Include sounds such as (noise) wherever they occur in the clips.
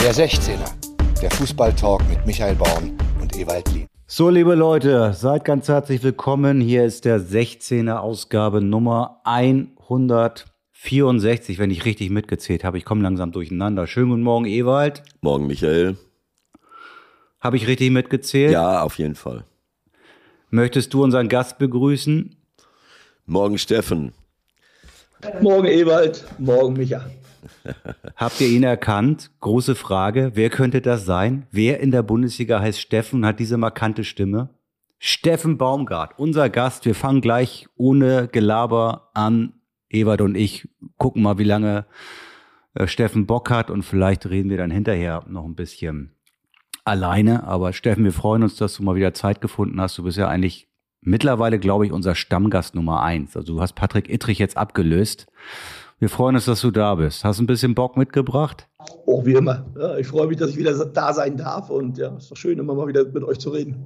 Der 16er, der Fußballtalk mit Michael Baum und Ewald Lien. So, liebe Leute, seid ganz herzlich willkommen. Hier ist der 16er Ausgabe Nummer 164, wenn ich richtig mitgezählt habe. Ich komme langsam durcheinander. Schönen guten Morgen, Ewald. Morgen, Michael. Habe ich richtig mitgezählt? Ja, auf jeden Fall. Möchtest du unseren Gast begrüßen? Morgen, Steffen. Morgen, Ewald. Morgen, Micha. Habt ihr ihn erkannt? Große Frage. Wer könnte das sein? Wer in der Bundesliga heißt Steffen und hat diese markante Stimme? Steffen Baumgart, unser Gast. Wir fangen gleich ohne Gelaber an. Ewald und ich gucken mal, wie lange äh, Steffen Bock hat und vielleicht reden wir dann hinterher noch ein bisschen alleine. Aber Steffen, wir freuen uns, dass du mal wieder Zeit gefunden hast. Du bist ja eigentlich mittlerweile, glaube ich, unser Stammgast Nummer eins. Also du hast Patrick Ittrich jetzt abgelöst. Wir freuen uns, dass du da bist. Hast du ein bisschen Bock mitgebracht? Oh, wie immer. Ja, ich freue mich, dass ich wieder da sein darf und ja, ist doch schön, immer mal wieder mit euch zu reden.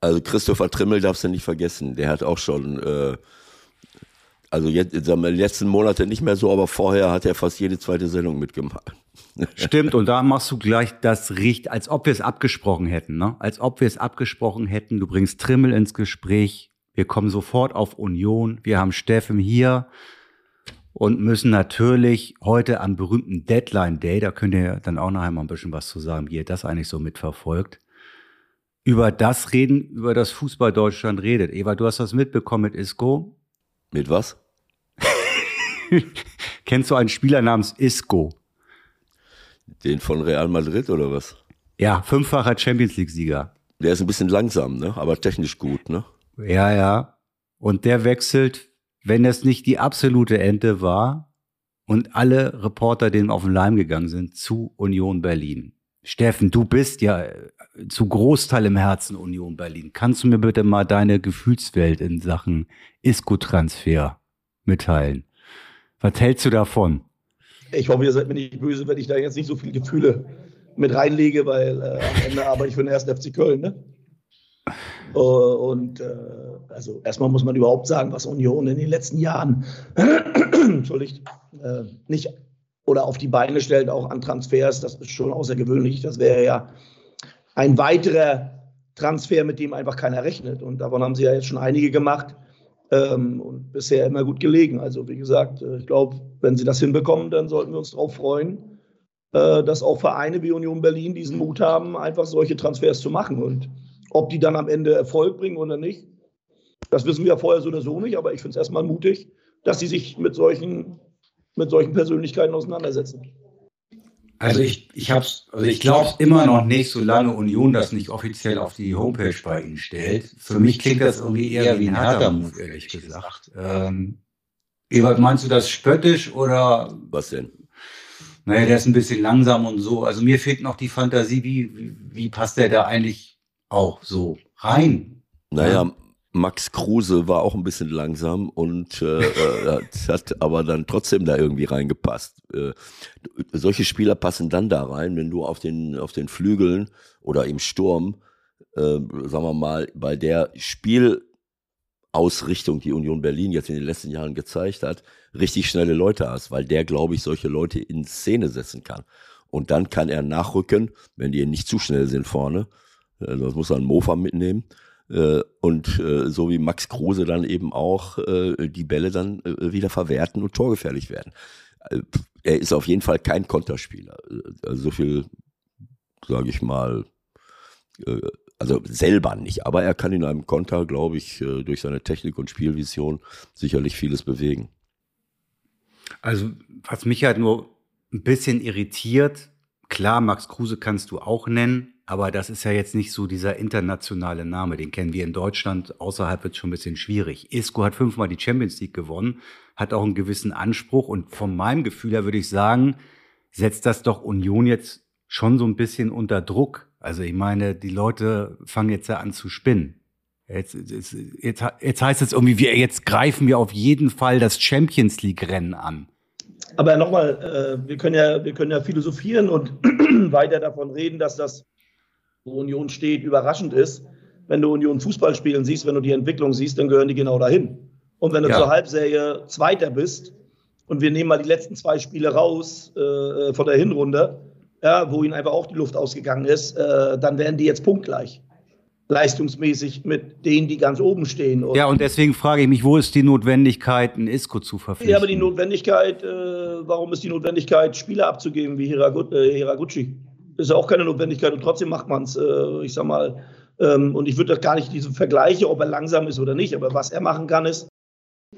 Also Christopher Trimmel darfst du nicht vergessen. Der hat auch schon, äh, also jetzt in den letzten Monaten nicht mehr so, aber vorher hat er fast jede zweite Sendung mitgemacht. (laughs) Stimmt, und da machst du gleich das Richt, als ob wir es abgesprochen hätten, ne? Als ob wir es abgesprochen hätten. Du bringst Trimmel ins Gespräch. Wir kommen sofort auf Union. Wir haben Steffen hier und müssen natürlich heute am berühmten Deadline Day, da könnt ihr dann auch noch einmal ein bisschen was zu sagen, wie ihr das eigentlich so mitverfolgt, über das reden, über das Fußball Deutschland redet. Eva, du hast das mitbekommen mit Isco. Mit was? (laughs) Kennst du einen Spieler namens Isco? Den von Real Madrid oder was? Ja, fünffacher Champions League-Sieger. Der ist ein bisschen langsam, ne? aber technisch gut. Ne? Ja, ja. Und der wechselt, wenn das nicht die absolute Ente war und alle Reporter denen auf den Leim gegangen sind, zu Union Berlin. Steffen, du bist ja äh, zu Großteil im Herzen Union Berlin. Kannst du mir bitte mal deine Gefühlswelt in Sachen Isco-Transfer mitteilen? Was hältst du davon? Ich hoffe, ihr seid mir nicht böse, wenn ich da jetzt nicht so viele Gefühle mit reinlege, weil äh, am Ende arbeite ich für den ersten FC Köln. Ne? Uh, und äh, also erstmal muss man überhaupt sagen, was Union in den letzten Jahren (clears throat) äh, nicht oder auf die Beine stellt, auch an Transfers, das ist schon außergewöhnlich. Das wäre ja ein weiterer Transfer, mit dem einfach keiner rechnet. Und davon haben sie ja jetzt schon einige gemacht ähm, und bisher immer gut gelegen. Also wie gesagt, äh, ich glaube, wenn sie das hinbekommen, dann sollten wir uns darauf freuen, äh, dass auch Vereine wie Union Berlin diesen Mut haben, einfach solche Transfers zu machen. Und ob die dann am Ende Erfolg bringen oder nicht, das wissen wir ja vorher so oder so nicht, aber ich finde es erstmal mutig, dass sie sich mit solchen, mit solchen Persönlichkeiten auseinandersetzen. Also ich, ich hab's, also ich glaube immer noch nicht, solange Union das nicht offiziell auf die Homepage bei ihnen stellt. Für mich klingt das irgendwie eher wie ein harter Move, ehrlich gesagt. Ähm, Ebert, meinst du das spöttisch oder? Was denn? Naja, der ist ein bisschen langsam und so. Also mir fehlt noch die Fantasie, wie, wie, wie passt der da eigentlich auch so rein? Naja, Max Kruse war auch ein bisschen langsam und äh, äh (laughs) hat aber dann trotzdem da irgendwie reingepasst. Äh, solche Spieler passen dann da rein, wenn du auf den, auf den Flügeln oder im Sturm, äh, sagen wir mal, bei der Spielausrichtung, die Union Berlin jetzt in den letzten Jahren gezeigt hat, richtig schnelle Leute hast, weil der, glaube ich, solche Leute in Szene setzen kann. Und dann kann er nachrücken, wenn die nicht zu schnell sind vorne. Äh, das muss einen Mofa mitnehmen äh, und äh, so wie Max Kruse dann eben auch die Bälle dann wieder verwerten und torgefährlich werden. Er ist auf jeden Fall kein Konterspieler. Also so viel, sage ich mal, also selber nicht, aber er kann in einem Konter, glaube ich, durch seine Technik und Spielvision sicherlich vieles bewegen. Also was mich halt nur ein bisschen irritiert, klar, Max Kruse kannst du auch nennen, aber das ist ja jetzt nicht so dieser internationale Name, den kennen wir in Deutschland. Außerhalb wird es schon ein bisschen schwierig. Isco hat fünfmal die Champions League gewonnen, hat auch einen gewissen Anspruch und von meinem Gefühl her würde ich sagen, setzt das doch Union jetzt schon so ein bisschen unter Druck. Also ich meine, die Leute fangen jetzt ja an zu spinnen. Jetzt, jetzt, jetzt, jetzt heißt es irgendwie, wir, jetzt greifen wir auf jeden Fall das Champions League-Rennen an. Aber nochmal, äh, wir, können ja, wir können ja philosophieren und (clears throat) weiter davon reden, dass das wo Union steht, überraschend ist. Wenn du Union Fußball spielen siehst, wenn du die Entwicklung siehst, dann gehören die genau dahin. Und wenn du ja. zur Halbserie Zweiter bist und wir nehmen mal die letzten zwei Spiele raus äh, von der Hinrunde, ja, wo ihnen einfach auch die Luft ausgegangen ist, äh, dann wären die jetzt punktgleich leistungsmäßig mit denen, die ganz oben stehen. Und ja, und deswegen frage ich mich, wo ist die Notwendigkeit, ein Isco zu verpflichten? Ja, aber die Notwendigkeit, äh, warum ist die Notwendigkeit, Spieler abzugeben wie Hiragut, äh, Hiraguchi? Ist ja auch keine Notwendigkeit und trotzdem macht man es. Äh, ich sag mal, ähm, und ich würde gar nicht diese Vergleiche, ob er langsam ist oder nicht, aber was er machen kann, ist,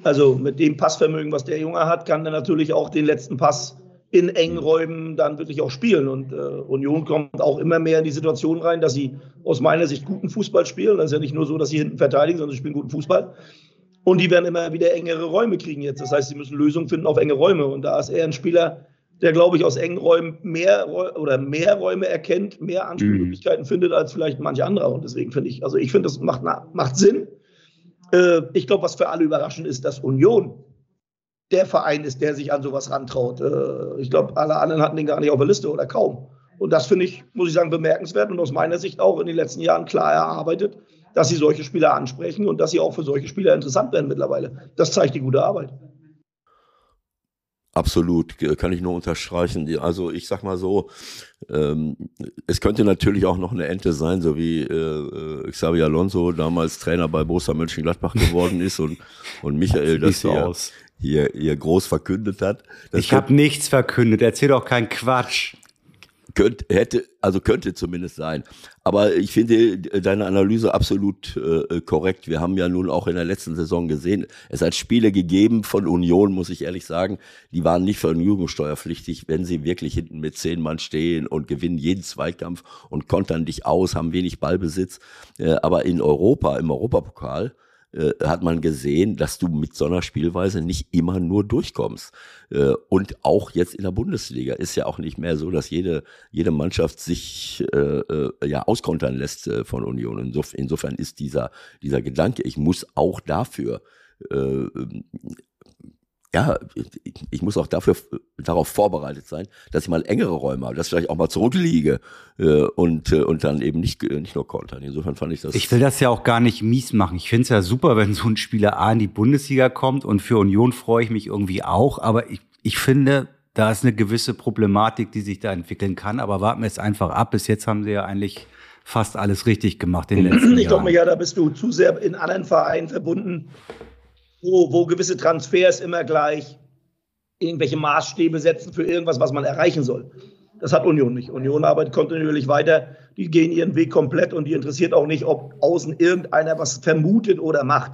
also mit dem Passvermögen, was der Junge hat, kann er natürlich auch den letzten Pass in engen Räumen dann wirklich auch spielen. Und äh, Union kommt auch immer mehr in die Situation rein, dass sie aus meiner Sicht guten Fußball spielen. Das ist ja nicht nur so, dass sie hinten verteidigen, sondern sie spielen guten Fußball. Und die werden immer wieder engere Räume kriegen jetzt. Das heißt, sie müssen Lösungen finden auf enge Räume. Und da ist er ein Spieler, der, glaube ich, aus engen Räumen mehr oder mehr Räume erkennt, mehr Anspielmöglichkeiten mhm. findet als vielleicht manch anderer. Und deswegen finde ich, also ich finde, das macht, macht Sinn. Äh, ich glaube, was für alle überraschend ist, dass Union der Verein ist, der sich an sowas rantraut. Äh, ich glaube, alle anderen hatten den gar nicht auf der Liste oder kaum. Und das finde ich, muss ich sagen, bemerkenswert und aus meiner Sicht auch in den letzten Jahren klar erarbeitet, dass sie solche Spieler ansprechen und dass sie auch für solche Spieler interessant werden mittlerweile. Das zeigt die gute Arbeit. Absolut, kann ich nur unterstreichen. Also ich sag mal so, ähm, es könnte natürlich auch noch eine Ente sein, so wie äh, äh Xavi Alonso damals Trainer bei Borussia Mönchengladbach geworden ist und, und Michael (laughs) das hier, hier, hier groß verkündet hat. Das ich habe nichts verkündet, erzähl doch keinen Quatsch. Könnte, hätte, also könnte zumindest sein. Aber ich finde deine Analyse absolut äh, korrekt. Wir haben ja nun auch in der letzten Saison gesehen, es hat Spiele gegeben von Union, muss ich ehrlich sagen, die waren nicht vergnügungssteuerpflichtig, wenn sie wirklich hinten mit zehn Mann stehen und gewinnen jeden Zweikampf und kontern dich aus, haben wenig Ballbesitz. Äh, aber in Europa, im Europapokal, äh, hat man gesehen, dass du mit so einer Spielweise nicht immer nur durchkommst. Äh, und auch jetzt in der Bundesliga ist ja auch nicht mehr so, dass jede, jede Mannschaft sich äh, äh, ja auskontern lässt äh, von Union. Insof insofern ist dieser, dieser Gedanke, ich muss auch dafür äh, ja, ich muss auch dafür darauf vorbereitet sein, dass ich mal engere Räume habe, dass ich vielleicht auch mal zurückliege äh, und äh, und dann eben nicht nicht nur kontern. Insofern fand ich das. Ich will das ja auch gar nicht mies machen. Ich finde es ja super, wenn so ein Spieler A in die Bundesliga kommt und für Union freue ich mich irgendwie auch. Aber ich ich finde, da ist eine gewisse Problematik, die sich da entwickeln kann. Aber warten wir es einfach ab. Bis jetzt haben sie ja eigentlich fast alles richtig gemacht in den letzten ich Jahren. Ich glaube, ja, da bist du zu sehr in anderen Vereinen verbunden wo, wo gewisse Transfers immer gleich irgendwelche Maßstäbe setzen für irgendwas, was man erreichen soll. Das hat Union nicht. Union arbeitet kontinuierlich weiter. Die gehen ihren Weg komplett und die interessiert auch nicht, ob außen irgendeiner was vermutet oder macht.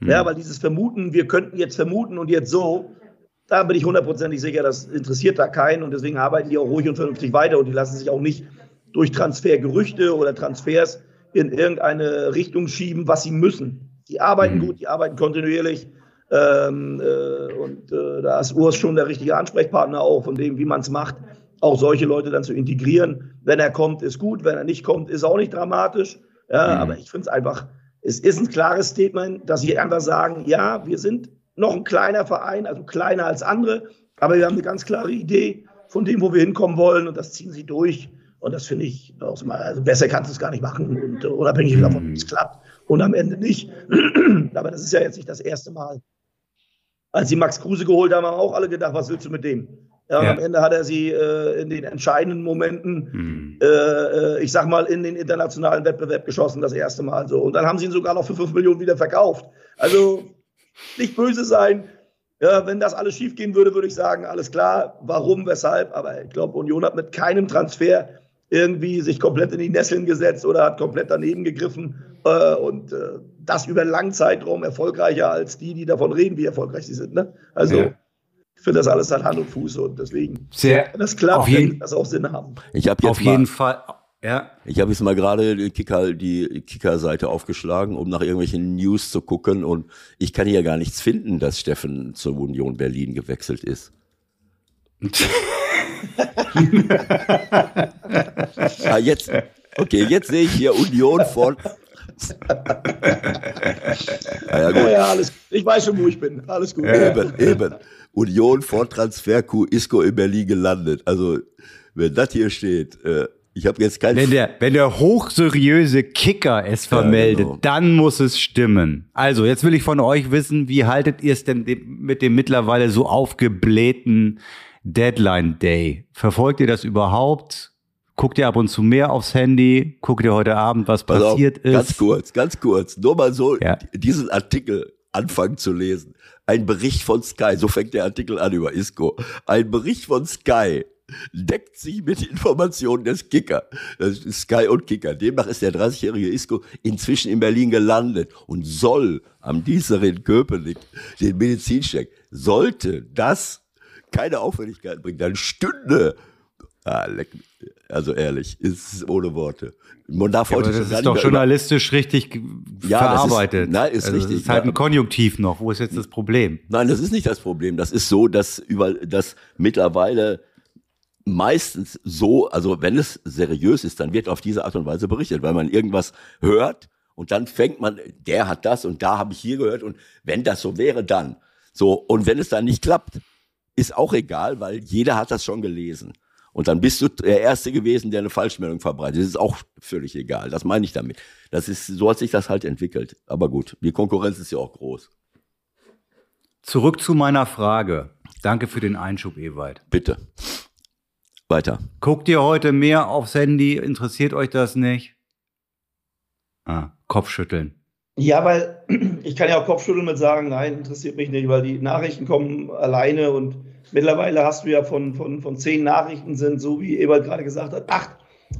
Mhm. Ja, weil dieses Vermuten, wir könnten jetzt vermuten und jetzt so, da bin ich hundertprozentig sicher, das interessiert da keinen und deswegen arbeiten die auch ruhig und vernünftig weiter und die lassen sich auch nicht durch Transfergerüchte oder Transfers in irgendeine Richtung schieben, was sie müssen. Die arbeiten mhm. gut, die arbeiten kontinuierlich. Ähm, äh, und äh, da ist Urs schon der richtige Ansprechpartner auch von dem, wie man es macht, auch solche Leute dann zu integrieren. Wenn er kommt, ist gut. Wenn er nicht kommt, ist auch nicht dramatisch. Ja, mhm. Aber ich finde es einfach, es ist ein klares Statement, dass sie einfach sagen, ja, wir sind noch ein kleiner Verein, also kleiner als andere, aber wir haben eine ganz klare Idee von dem, wo wir hinkommen wollen und das ziehen sie durch. Und das finde ich, also besser kannst du es gar nicht machen und unabhängig davon, wie es klappt und am Ende nicht. (clears throat) Aber das ist ja jetzt nicht das erste Mal. Als sie Max Kruse geholt haben, haben auch alle gedacht, was willst du mit dem? Ja, ja. Am Ende hat er sie äh, in den entscheidenden Momenten, mhm. äh, ich sag mal, in den internationalen Wettbewerb geschossen, das erste Mal so. Und dann haben sie ihn sogar noch für 5 Millionen wieder verkauft. Also nicht böse sein. Ja, wenn das alles schief gehen würde, würde ich sagen, alles klar, warum, weshalb. Aber ich glaube, Union hat mit keinem Transfer irgendwie sich komplett in die Nesseln gesetzt oder hat komplett daneben gegriffen äh, und äh, das über einen langen Zeitraum erfolgreicher als die, die davon reden, wie erfolgreich sie sind. Ne? Also ja. ich finde das alles hat Hand und Fuß und deswegen Sehr, das klappt, jeden, das auch Sinn haben. Ich habe auf jeden Fall ja. Ich habe jetzt mal gerade die Kicker, die Kicker-Seite aufgeschlagen, um nach irgendwelchen News zu gucken. Und ich kann hier gar nichts finden, dass Steffen zur Union Berlin gewechselt ist. (laughs) ah, jetzt, okay, jetzt sehe ich hier Union von. ja, gut. ja, alles, ich weiß schon, wo ich bin. Alles gut. Eben, eben. Union vor Transferku Isco in Berlin gelandet. Also, wenn das hier steht, äh, ich habe jetzt kein. Wenn der, wenn der hochseriöse Kicker es vermeldet, ja, genau. dann muss es stimmen. Also, jetzt will ich von euch wissen, wie haltet ihr es denn mit dem mittlerweile so aufgeblähten Deadline Day. Verfolgt ihr das überhaupt? Guckt ihr ab und zu mehr aufs Handy? Guckt ihr heute Abend, was auf, passiert ist? Ganz kurz, ganz kurz. Nur mal so Ja. diesen Artikel anfangen zu lesen. Ein Bericht von Sky, so fängt der Artikel an über Isco. Ein Bericht von Sky deckt sich mit Informationen des Kicker. Das ist Sky und Kicker. Demnach ist der 30-jährige Isco inzwischen in Berlin gelandet und soll am Dienstag in Köpenick den Medizincheck. Sollte das keine Auffälligkeit bringen, dann stünde Ah. Also ehrlich, ist ohne Worte. Man darf Ja, aber heute das schon gar ist doch mehr über- journalistisch richtig Ja, das ist- verarbeitet. nein, ist also richtig. Das ist halt Ja. ein Konjunktiv noch. Wo ist jetzt das Problem? Nein, das ist nicht das Problem. Das ist so, dass über, dass mittlerweile meistens so, also wenn es seriös ist, dann wird auf diese Art und Weise berichtet, weil man irgendwas hört und dann fängt man, der hat das und da habe ich hier gehört und wenn das so wäre, dann. So, und wenn es dann nicht klappt, ist auch egal, weil jeder hat das schon gelesen. Und dann bist du der Erste gewesen, der eine Falschmeldung verbreitet. Das ist auch völlig egal. Das meine ich damit. Das ist, so hat sich das halt entwickelt. Aber gut, die Konkurrenz ist ja auch groß. Zurück zu meiner Frage. Danke für den Einschub, Ewald. Bitte. Weiter. Guckt ihr heute mehr aufs Handy? Interessiert euch das nicht? Ah, Kopfschütteln. Ja, weil (clears throat) ich kann ja auch Kopfschütteln mit sagen, nein, interessiert mich nicht, weil die Nachrichten kommen alleine und mittlerweile hast du ja von, von, von zehn Nachrichten sind, so wie Ewald gerade gesagt hat, acht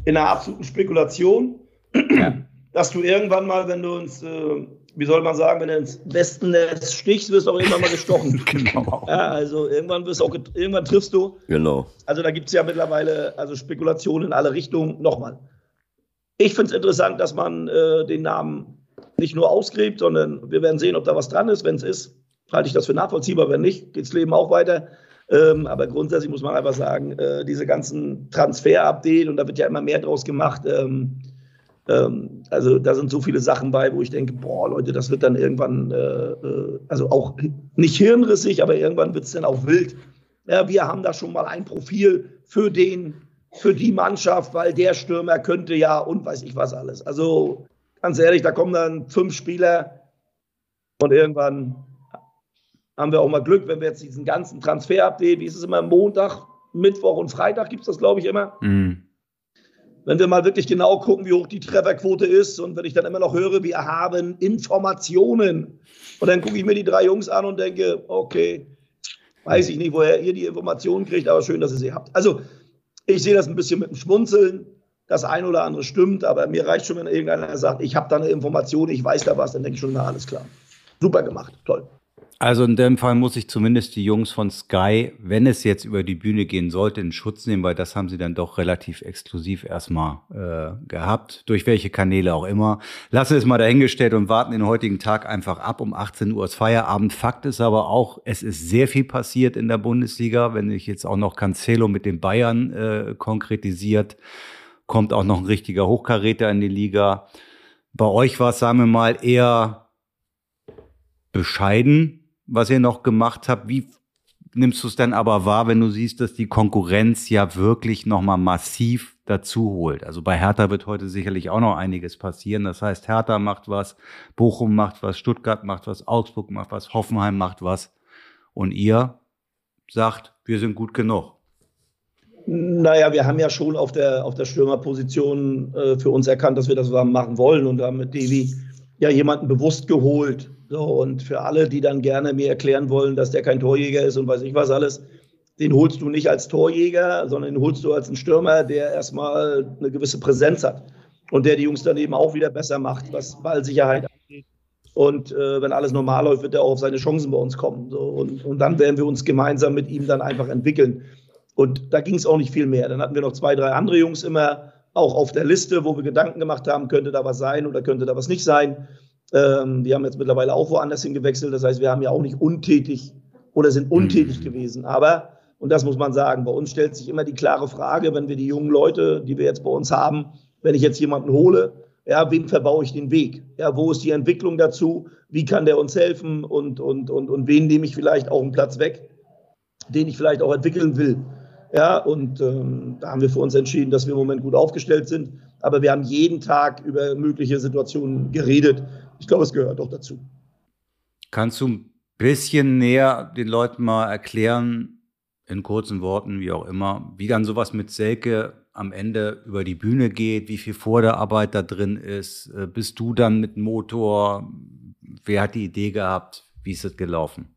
in einer absoluten Spekulation, (clears throat) dass du irgendwann mal, wenn du ins, äh, wie soll man sagen, wenn du ins Westennetz stichst, wirst du auch irgendwann mal gestochen. (laughs) Genau. Ja, also irgendwann wirst du auch, irgendwann triffst du. Genau. Also da gibt es ja mittlerweile also Spekulationen in alle Richtungen. Nochmal. Ich finde es interessant, dass man äh, den Namen nicht nur ausgräbt, sondern wir werden sehen, ob da was dran ist. Wenn es ist, halte ich das für nachvollziehbar. Wenn nicht, geht das Leben auch weiter. Ähm, aber grundsätzlich muss man einfach sagen, äh, diese ganzen Transfer-Update, und da wird ja immer mehr draus gemacht, ähm, ähm, also da sind so viele Sachen bei, wo ich denke, boah, Leute, das wird dann irgendwann, äh, äh, also auch nicht hirnrissig, aber irgendwann wird es dann auch wild. Ja, wir haben da schon mal ein Profil für den, für die Mannschaft, weil der Stürmer könnte ja und weiß ich was alles. Also ganz ehrlich, da kommen dann fünf Spieler und irgendwann haben wir auch mal Glück, wenn wir jetzt diesen ganzen Transfer-Update, wie ist es immer, Montag, Mittwoch und Freitag gibt es das, glaube ich, immer Mhm. wenn wir mal wirklich genau gucken, wie hoch die Trefferquote ist und wenn ich dann immer noch höre, wir haben Informationen und dann gucke ich mir die drei Jungs an und denke, okay, weiß ich nicht, woher ihr die Informationen kriegt, aber schön, dass ihr sie habt. Also ich sehe das ein bisschen mit dem Schmunzeln. Das eine oder andere stimmt, aber mir reicht schon, wenn irgendeiner sagt, ich habe da eine Information, ich weiß da was, dann denke ich schon, na alles klar. Super gemacht, toll. Also in dem Fall muss ich zumindest die Jungs von Sky, wenn es jetzt über die Bühne gehen sollte, in Schutz nehmen, weil das haben sie dann doch relativ exklusiv erstmal äh, gehabt, durch welche Kanäle auch immer. Lasse es mal dahingestellt und warten den heutigen Tag einfach ab. Um 18 Uhr ist Feierabend. Fakt ist aber auch, es ist sehr viel passiert in der Bundesliga. Wenn sich jetzt auch noch Cancelo mit den Bayern äh, konkretisiert, kommt auch noch ein richtiger Hochkaräter in die Liga. Bei euch war es, sagen wir mal, eher bescheiden, was ihr noch gemacht habt. Wie nimmst du es dann aber wahr, wenn du siehst, dass die Konkurrenz ja wirklich nochmal massiv dazu holt? Also bei Hertha wird heute sicherlich auch noch einiges passieren. Das heißt, Hertha macht was, Bochum macht was, Stuttgart macht was, Augsburg macht was, Hoffenheim macht was. Und ihr sagt, wir sind gut genug. Naja, wir haben ja schon auf der, auf der Stürmerposition äh, für uns erkannt, dass wir das machen wollen und haben mit Devi ja jemanden bewusst geholt. So, und für alle, die dann gerne mir erklären wollen, dass der kein Torjäger ist und weiß ich was alles, den holst du nicht als Torjäger, sondern den holst du als einen Stürmer, der erstmal eine gewisse Präsenz hat und der die Jungs daneben auch wieder besser macht, was Ballsicherheit angeht. Und äh, wenn alles normal läuft, wird er auch auf seine Chancen bei uns kommen. So, und, und dann werden wir uns gemeinsam mit ihm dann einfach entwickeln. Und da ging es auch nicht viel mehr. Dann hatten wir noch zwei, drei andere Jungs immer auch auf der Liste, wo wir Gedanken gemacht haben, könnte da was sein oder könnte da was nicht sein. Ähm, die haben jetzt mittlerweile auch woanders hingewechselt. Das heißt, wir haben ja auch nicht untätig oder sind untätig Mhm. gewesen. Aber, und das muss man sagen, bei uns stellt sich immer die klare Frage, wenn wir die jungen Leute, die wir jetzt bei uns haben, wenn ich jetzt jemanden hole, ja, wem verbaue ich den Weg? Ja, wo ist die Entwicklung dazu? Wie kann der uns helfen? Und, und, und, und wen nehme ich vielleicht auch einen Platz weg, den ich vielleicht auch entwickeln will? Ja, und ähm, da haben wir für uns entschieden, dass wir im Moment gut aufgestellt sind. Aber wir haben jeden Tag über mögliche Situationen geredet. Ich glaube, es gehört doch dazu. Kannst du ein bisschen näher den Leuten mal erklären, in kurzen Worten, wie auch immer, wie dann sowas mit Selke am Ende über die Bühne geht, wie viel Vorderarbeit da drin ist. Äh, bist du dann mit Motor? Wer hat die Idee gehabt? Wie ist es gelaufen?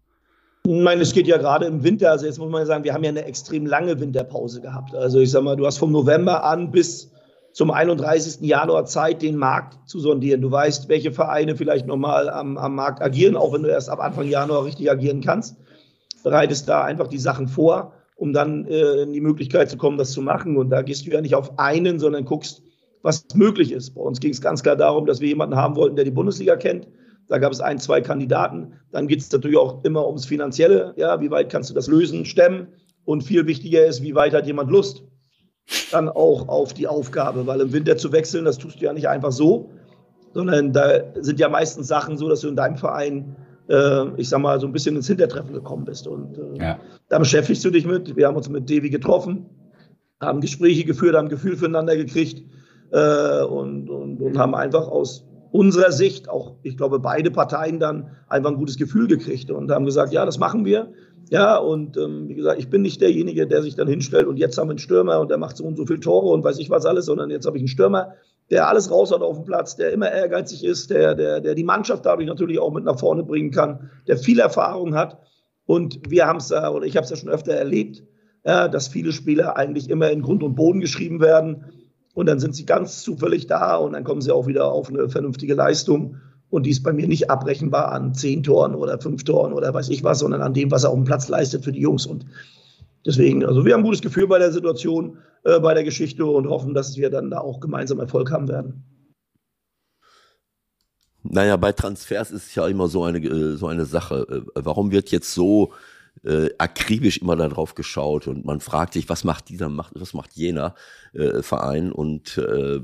Meine, es geht ja gerade im Winter, also jetzt muss man sagen, wir haben ja eine extrem lange Winterpause gehabt. Also ich sag mal, du hast vom November an bis zum 31. Januar Zeit, den Markt zu sondieren. Du weißt, welche Vereine vielleicht nochmal am, am Markt agieren, auch wenn du erst ab Anfang Januar richtig agieren kannst. Bereitest da einfach die Sachen vor, um dann äh, in die Möglichkeit zu kommen, das zu machen. Und da gehst du ja nicht auf einen, sondern guckst, was möglich ist. Bei uns ging es ganz klar darum, dass wir jemanden haben wollten, der die Bundesliga kennt, da gab es ein, zwei Kandidaten. Dann geht es natürlich auch immer ums Finanzielle. Ja, wie weit kannst du das lösen, stemmen? Und viel wichtiger ist, wie weit hat jemand Lust? Dann auch auf die Aufgabe, weil im Winter zu wechseln, das tust du ja nicht einfach so, sondern da sind ja meistens Sachen so, dass du in deinem Verein, äh, ich sag mal, so ein bisschen ins Hintertreffen gekommen bist. Und äh, ja. da beschäftigst du dich mit. Wir haben uns mit Devi getroffen, haben Gespräche geführt, haben Gefühl füreinander gekriegt äh, und, und, und haben einfach aus unserer Sicht, auch ich glaube beide Parteien dann einfach ein gutes Gefühl gekriegt und haben gesagt, ja, das machen wir. Ja, und ähm, wie gesagt, ich bin nicht derjenige, der sich dann hinstellt und jetzt haben wir einen Stürmer und der macht so und so viele Tore und weiß ich was alles, sondern jetzt habe ich einen Stürmer, der alles raus hat auf dem Platz, der immer ehrgeizig ist, der, der, der die Mannschaft dadurch natürlich auch mit nach vorne bringen kann, der viel Erfahrung hat. Und wir haben es, äh, oder ich habe es ja schon öfter erlebt, ja, dass viele Spieler eigentlich immer in Grund und Boden geschrieben werden und dann sind sie ganz zufällig da und dann kommen sie auch wieder auf eine vernünftige Leistung. Und die ist bei mir nicht abrechenbar an zehn Toren oder fünf Toren oder weiß ich was, sondern an dem, was er auf dem Platz leistet für die Jungs. Und deswegen, also wir haben ein gutes Gefühl bei der Situation, äh, bei der Geschichte und hoffen, dass wir dann da auch gemeinsam Erfolg haben werden. Naja, bei Transfers ist ja immer so eine, äh, so eine Sache. Äh, warum wird jetzt so äh, akribisch immer darauf geschaut und man fragt sich, was macht dieser, was macht jener äh, Verein und äh,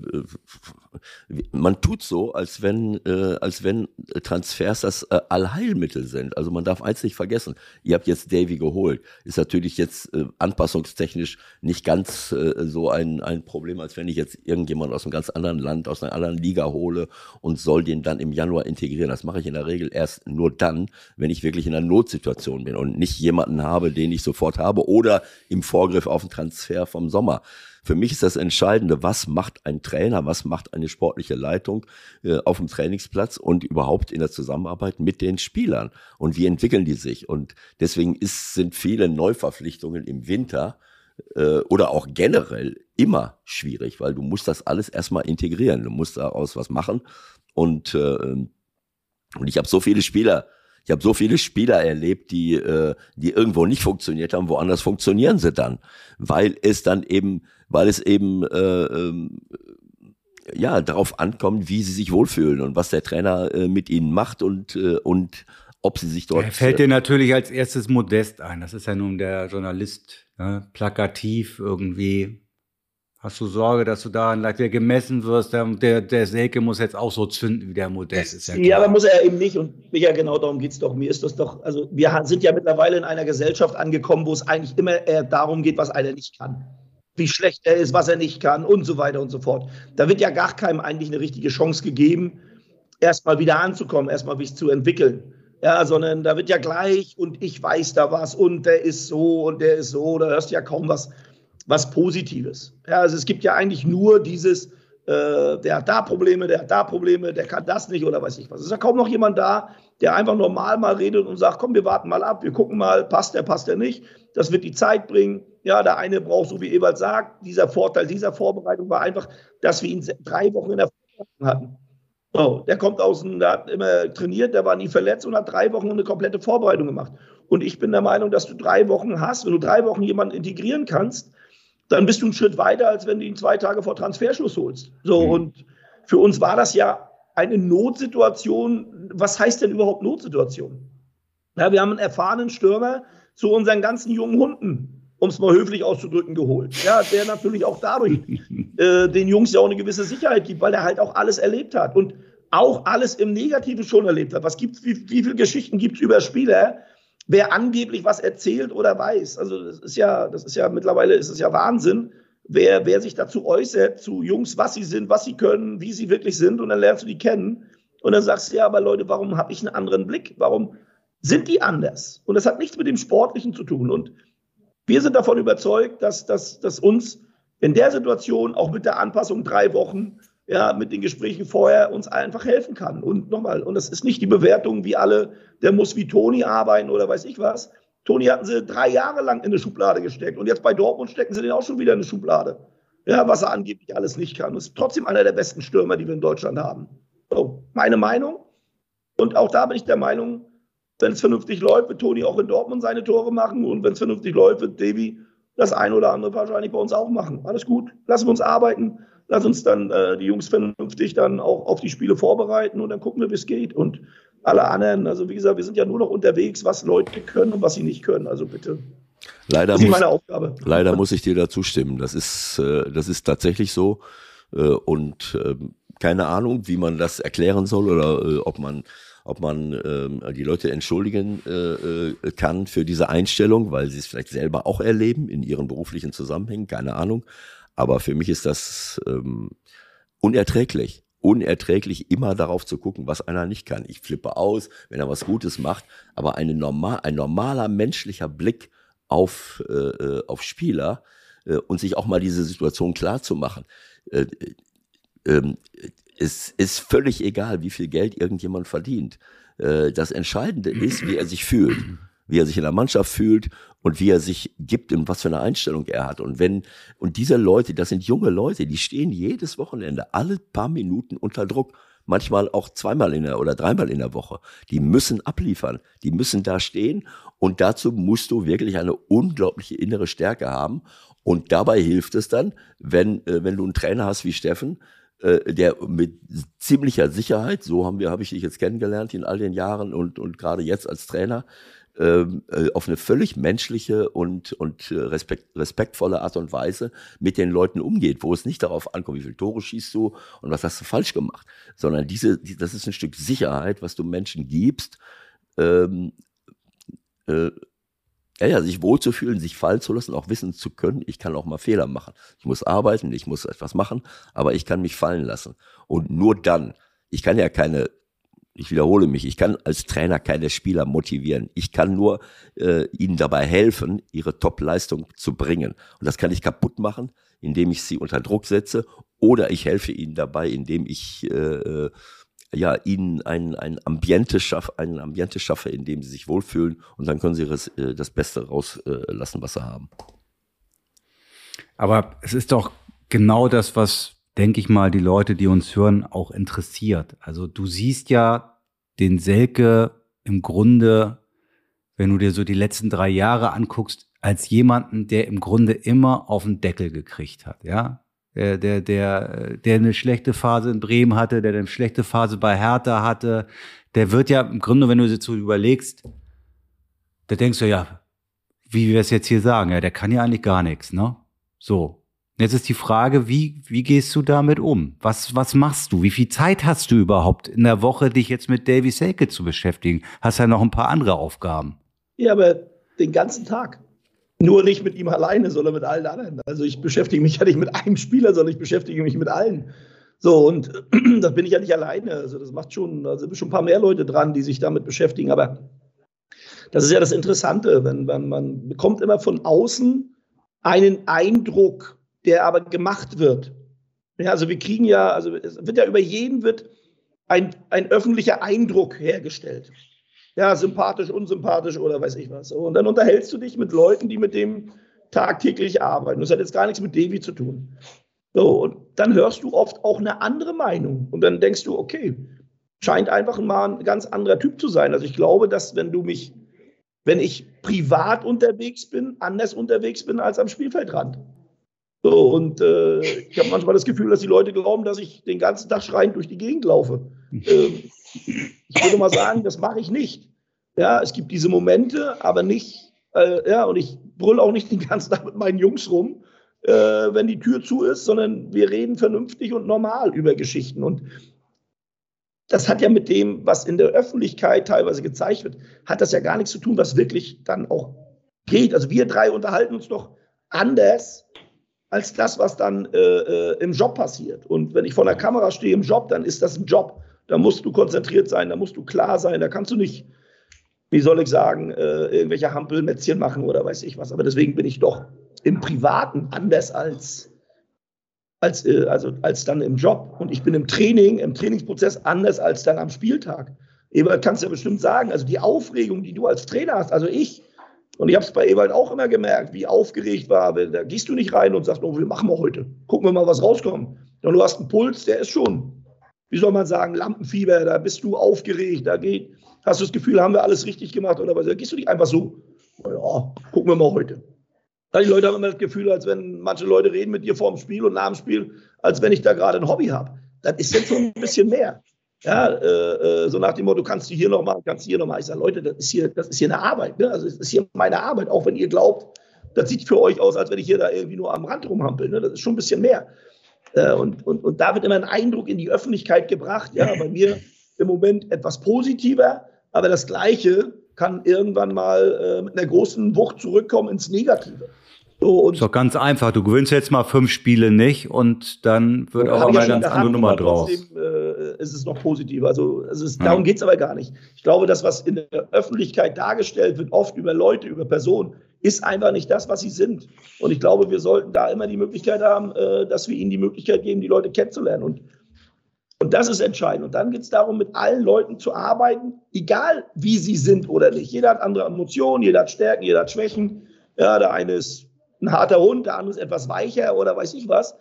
man tut so, als wenn, äh, als wenn Transfers das äh, Allheilmittel sind. Also man darf eins nicht vergessen. Ihr habt jetzt Davy geholt. Ist natürlich jetzt äh, anpassungstechnisch nicht ganz äh, so ein, ein Problem, als wenn ich jetzt irgendjemand aus einem ganz anderen Land, aus einer anderen Liga hole und soll den dann im Januar integrieren. Das mache ich in der Regel erst nur dann, wenn ich wirklich in einer Notsituation bin und nicht jemanden habe, den ich sofort habe oder im Vorgriff auf einen Transfer vom Sommer. Für mich ist das Entscheidende, was macht ein Trainer, was macht eine sportliche Leitung äh, auf dem Trainingsplatz und überhaupt in der Zusammenarbeit mit den Spielern und wie entwickeln die sich. Und deswegen ist, sind viele Neuverpflichtungen im Winter äh, oder auch generell immer schwierig, weil du musst das alles erstmal integrieren. Du musst daraus was machen. Und, äh, und ich habe so viele Spieler ich habe so viele Spieler erlebt, die, äh, die irgendwo nicht funktioniert haben, woanders funktionieren sie dann, weil es dann eben, weil es eben äh, ähm, ja darauf ankommt, wie sie sich wohlfühlen und was der Trainer äh, mit ihnen macht und äh, und ob sie sich dort. Er fällt dir natürlich als erstes Modest ein. Das ist ja nun der Journalist, ne? plakativ irgendwie Hast du Sorge, dass du da der gemessen wirst? Der, der, der Selke muss jetzt auch so zünden wie der Modest. Ist ja, ja, aber muss er eben nicht. Und ja, genau darum geht es doch. Mir ist das doch, also wir sind ja mittlerweile in einer Gesellschaft angekommen, wo es eigentlich immer eher darum geht, was einer nicht kann. Wie schlecht er ist, was er nicht kann und so weiter und so fort. Da wird ja gar keinem eigentlich eine richtige Chance gegeben, erstmal wieder anzukommen, erstmal sich zu entwickeln. Ja, sondern da wird ja gleich und ich weiß da was und der ist so und der ist so, da hörst du ja kaum was was Positives. Ja, also es gibt ja eigentlich nur dieses, äh, der hat da Probleme, der hat da Probleme, der kann das nicht oder weiß ich was. Es ist ja kaum noch jemand da, der einfach normal mal redet und sagt, komm, wir warten mal ab, wir gucken mal, passt der, passt der nicht. Das wird die Zeit bringen. Ja, der eine braucht, so wie Ewald sagt, dieser Vorteil dieser Vorbereitung war einfach, dass wir ihn drei Wochen in der Vorbereitung hatten. So, der kommt aus dem, der hat immer trainiert, der war nie verletzt und hat drei Wochen eine komplette Vorbereitung gemacht. Und ich bin der Meinung, dass du drei Wochen hast, wenn du drei Wochen jemanden integrieren kannst, dann bist du einen Schritt weiter, als wenn du ihn zwei Tage vor Transferschluss holst. So, mhm. und für uns war das ja eine Notsituation. Was heißt denn überhaupt Notsituation? Ja, wir haben einen erfahrenen Stürmer zu unseren ganzen jungen Hunden, um es mal höflich auszudrücken, geholt. Ja, der natürlich auch dadurch (laughs) äh, den Jungs ja auch eine gewisse Sicherheit gibt, weil er halt auch alles erlebt hat und auch alles im Negativen schon erlebt hat. Was gibt's, wie, wie viele Geschichten gibt es über Spieler, wer angeblich was erzählt oder weiß. Also das ist ja, das ist ja mittlerweile ist es ja Wahnsinn, wer, wer sich dazu äußert, zu Jungs, was sie sind, was sie können, wie sie wirklich sind, und dann lernst du die kennen. Und dann sagst du, ja, aber Leute, warum habe ich einen anderen Blick? Warum sind die anders? Und das hat nichts mit dem Sportlichen zu tun. Und wir sind davon überzeugt, dass, dass, dass uns in der Situation auch mit der Anpassung drei Wochen ja, mit den Gesprächen vorher uns einfach helfen kann. Und nochmal, und das ist nicht die Bewertung, wie alle, der muss wie Toni arbeiten oder weiß ich was. Toni hatten sie drei Jahre lang in eine Schublade gesteckt und jetzt bei Dortmund stecken sie den auch schon wieder in eine Schublade. Ja, was er angeblich alles nicht kann. Und ist trotzdem einer der besten Stürmer, die wir in Deutschland haben. So, meine Meinung. Und auch da bin ich der Meinung, wenn es vernünftig läuft, wird Toni auch in Dortmund seine Tore machen. Und wenn es vernünftig läuft, wird Davy das ein oder andere wahrscheinlich bei uns auch machen. Alles gut. Lassen wir uns arbeiten. Lass uns dann äh, die Jungs vernünftig dann auch auf die Spiele vorbereiten und dann gucken wir, wie es geht. Und alle anderen, also wie gesagt, wir sind ja nur noch unterwegs, was Leute können und was sie nicht können. Also bitte. Leider, das ist muss, meine Aufgabe. leider muss ich dir dazu stimmen. Das ist, äh, das ist tatsächlich so. Äh, und äh, keine Ahnung, wie man das erklären soll oder äh, ob man ob man ähm, die Leute entschuldigen äh, äh, kann für diese Einstellung, weil sie es vielleicht selber auch erleben in ihren beruflichen Zusammenhängen, keine Ahnung. Aber für mich ist das ähm, unerträglich. Unerträglich, immer darauf zu gucken, was einer nicht kann. Ich flippe aus, wenn er was Gutes macht, aber eine normal, ein normaler menschlicher Blick auf, äh, äh auf Spieler äh, und sich auch mal diese Situation klar zu machen. Äh, äh, es ist völlig egal, wie viel Geld irgendjemand verdient. Äh, das Entscheidende ist, wie er sich fühlt, wie er sich in der Mannschaft fühlt und wie er sich gibt und was für eine Einstellung er hat. Und wenn, und diese Leute, das sind junge Leute, die stehen jedes Wochenende alle paar Minuten unter Druck. Manchmal auch zweimal in der oder dreimal in der Woche. Die müssen abliefern. Die müssen da stehen. Und dazu musst du wirklich eine unglaubliche innere Stärke haben. Und dabei hilft es dann, wenn, äh, wenn du einen Trainer hast wie Steffen, äh, der mit ziemlicher Sicherheit, so haben wir, habe ich dich jetzt kennengelernt in all den Jahren und, und gerade jetzt als Trainer, auf eine völlig menschliche und, und äh, respekt, respektvolle Art und Weise mit den Leuten umgeht, wo es nicht darauf ankommt, wie viele Tore schießt du und was hast du falsch gemacht, sondern diese, die, das ist ein Stück Sicherheit, was du Menschen gibst, ähm, äh, ja, ja, sich wohlzufühlen, sich fallen zu lassen, auch wissen zu können, ich kann auch mal Fehler machen. Ich muss arbeiten, ich muss etwas machen, aber ich kann mich fallen lassen. Und nur dann, ich kann ja keine, ich wiederhole mich, ich kann als Trainer keine Spieler motivieren. Ich kann nur äh, ihnen dabei helfen, ihre Top-Leistung zu bringen. Und das kann ich kaputt machen, indem ich sie unter Druck setze, oder ich helfe ihnen dabei, indem ich äh, äh ja, ihnen ein, ein, Ambiente schaff, ein Ambiente schaffe, in dem sie sich wohlfühlen und dann können sie das, äh, das Beste rauslassen, was sie haben. Aber es ist doch genau das, was, denke ich mal, die Leute, die uns hören, auch interessiert. Also du siehst ja den Selke im Grunde, wenn du dir so die letzten drei Jahre anguckst, als jemanden, der im Grunde immer auf den Deckel gekriegt hat, ja der, der, der, der eine schlechte Phase in Bremen hatte, der eine schlechte Phase bei Hertha hatte, der wird ja im Grunde, wenn du sie so überlegst, da denkst du ja, wie wir es jetzt hier sagen, ja, der kann ja eigentlich gar nichts, ne? So. Jetzt ist die Frage, wie, wie gehst du damit um? Was, was machst du? Wie viel Zeit hast du überhaupt in der Woche, dich jetzt mit Davy Selke zu beschäftigen? Hast ja noch ein paar andere Aufgaben. Ja, aber den ganzen Tag. Nur nicht mit ihm alleine, sondern mit allen anderen. Also ich beschäftige mich ja nicht mit einem Spieler, sondern ich beschäftige mich mit allen. So, und (clears throat) da bin ich ja nicht alleine. Also das macht schon, da sind schon ein paar mehr Leute dran, die sich damit beschäftigen. Aber das ist ja das Interessante, wenn, wenn man bekommt immer von außen einen Eindruck, der aber gemacht wird. Ja, also wir kriegen ja, also es wird ja über jeden wird ein, ein öffentlicher Eindruck hergestellt ja, sympathisch, unsympathisch oder weiß ich was. Und dann unterhältst du dich mit Leuten, die mit dem tagtäglich arbeiten. Das hat jetzt gar nichts mit Devi zu tun. So, und dann hörst du oft auch eine andere Meinung. Und dann denkst du, okay, scheint einfach mal ein ganz anderer Typ zu sein. Also ich glaube, dass wenn du mich, wenn ich privat unterwegs bin, anders unterwegs bin als am Spielfeldrand. So, und äh, ich habe manchmal das Gefühl, dass die Leute glauben, dass ich den ganzen Tag schreiend durch die Gegend laufe. Ähm, ich würde mal sagen, das mache ich nicht. Ja, es gibt diese Momente, aber nicht, äh, ja, und ich brüll auch nicht den ganzen Tag mit meinen Jungs rum, äh, wenn die Tür zu ist, sondern wir reden vernünftig und normal über Geschichten. Und das hat ja mit dem, was in der Öffentlichkeit teilweise gezeigt wird, hat das ja gar nichts zu tun, was wirklich dann auch geht. Also wir drei unterhalten uns doch anders als das, was dann äh, äh im Job passiert. Und wenn ich vor der Kamera stehe im Job, dann ist das ein Job. Da musst du konzentriert sein, da musst du klar sein, da kannst du nicht wie soll ich sagen, äh, irgendwelche Hampelmätzchen machen oder weiß ich was. Aber deswegen bin ich doch im Privaten anders als, als, äh, also, als dann im Job. Und ich bin im Training, im Trainingsprozess anders als dann am Spieltag. Ebert kannst du ja bestimmt sagen, also die Aufregung, die du als Trainer hast, also ich, und ich habe es bei Ewald auch immer gemerkt, wie aufgeregt war. Da gehst du nicht rein und sagst, oh, wir machen wir heute. Gucken wir mal, was rauskommt. Und du hast einen Puls, der ist schon, wie soll man sagen, Lampenfieber, da bist du aufgeregt, da geht, hast du das Gefühl, haben wir alles richtig gemacht oder was? Da gehst du nicht einfach so, ja, gucken wir mal heute. Die Leute haben immer das Gefühl, als wenn manche Leute reden mit dir vor dem Spiel und nach dem Spiel, als wenn ich da gerade ein Hobby habe. Das ist jetzt so ein bisschen mehr. Ja, äh, äh, so nach dem Motto, kannst du hier noch mal, kannst du hier noch mal. Ich sage, Leute, das ist hier, das ist hier eine Arbeit. Ne? Also es ist hier meine Arbeit, auch wenn ihr glaubt, das sieht für euch aus, als wenn ich hier da irgendwie nur am Rand rumhampel. Ne? Das ist schon ein bisschen mehr. Äh, und, und, und da wird immer ein Eindruck in die Öffentlichkeit gebracht. Ja, bei mir im Moment etwas positiver, aber das Gleiche kann irgendwann mal äh, mit einer großen Wucht zurückkommen ins Negative. So, und ist doch ganz einfach. Du gewinnst jetzt mal fünf Spiele nicht und dann wird auch mal eine ganz andere Nummer draus. Trotzdem äh, ist es noch positiv. Also, also es, darum geht es aber gar nicht. Ich glaube, das, was in der Öffentlichkeit dargestellt wird, oft über Leute, über Personen, ist einfach nicht das, was sie sind. Und ich glaube, wir sollten da immer die Möglichkeit haben, äh, dass wir ihnen die Möglichkeit geben, die Leute kennenzulernen. Und, und das ist entscheidend. Und dann geht es darum, mit allen Leuten zu arbeiten, egal wie sie sind oder nicht. Jeder hat andere Emotionen, jeder hat Stärken, jeder hat Schwächen. Ja, der eine ist ein harter Hund, der andere ist etwas weicher oder weiß ich was.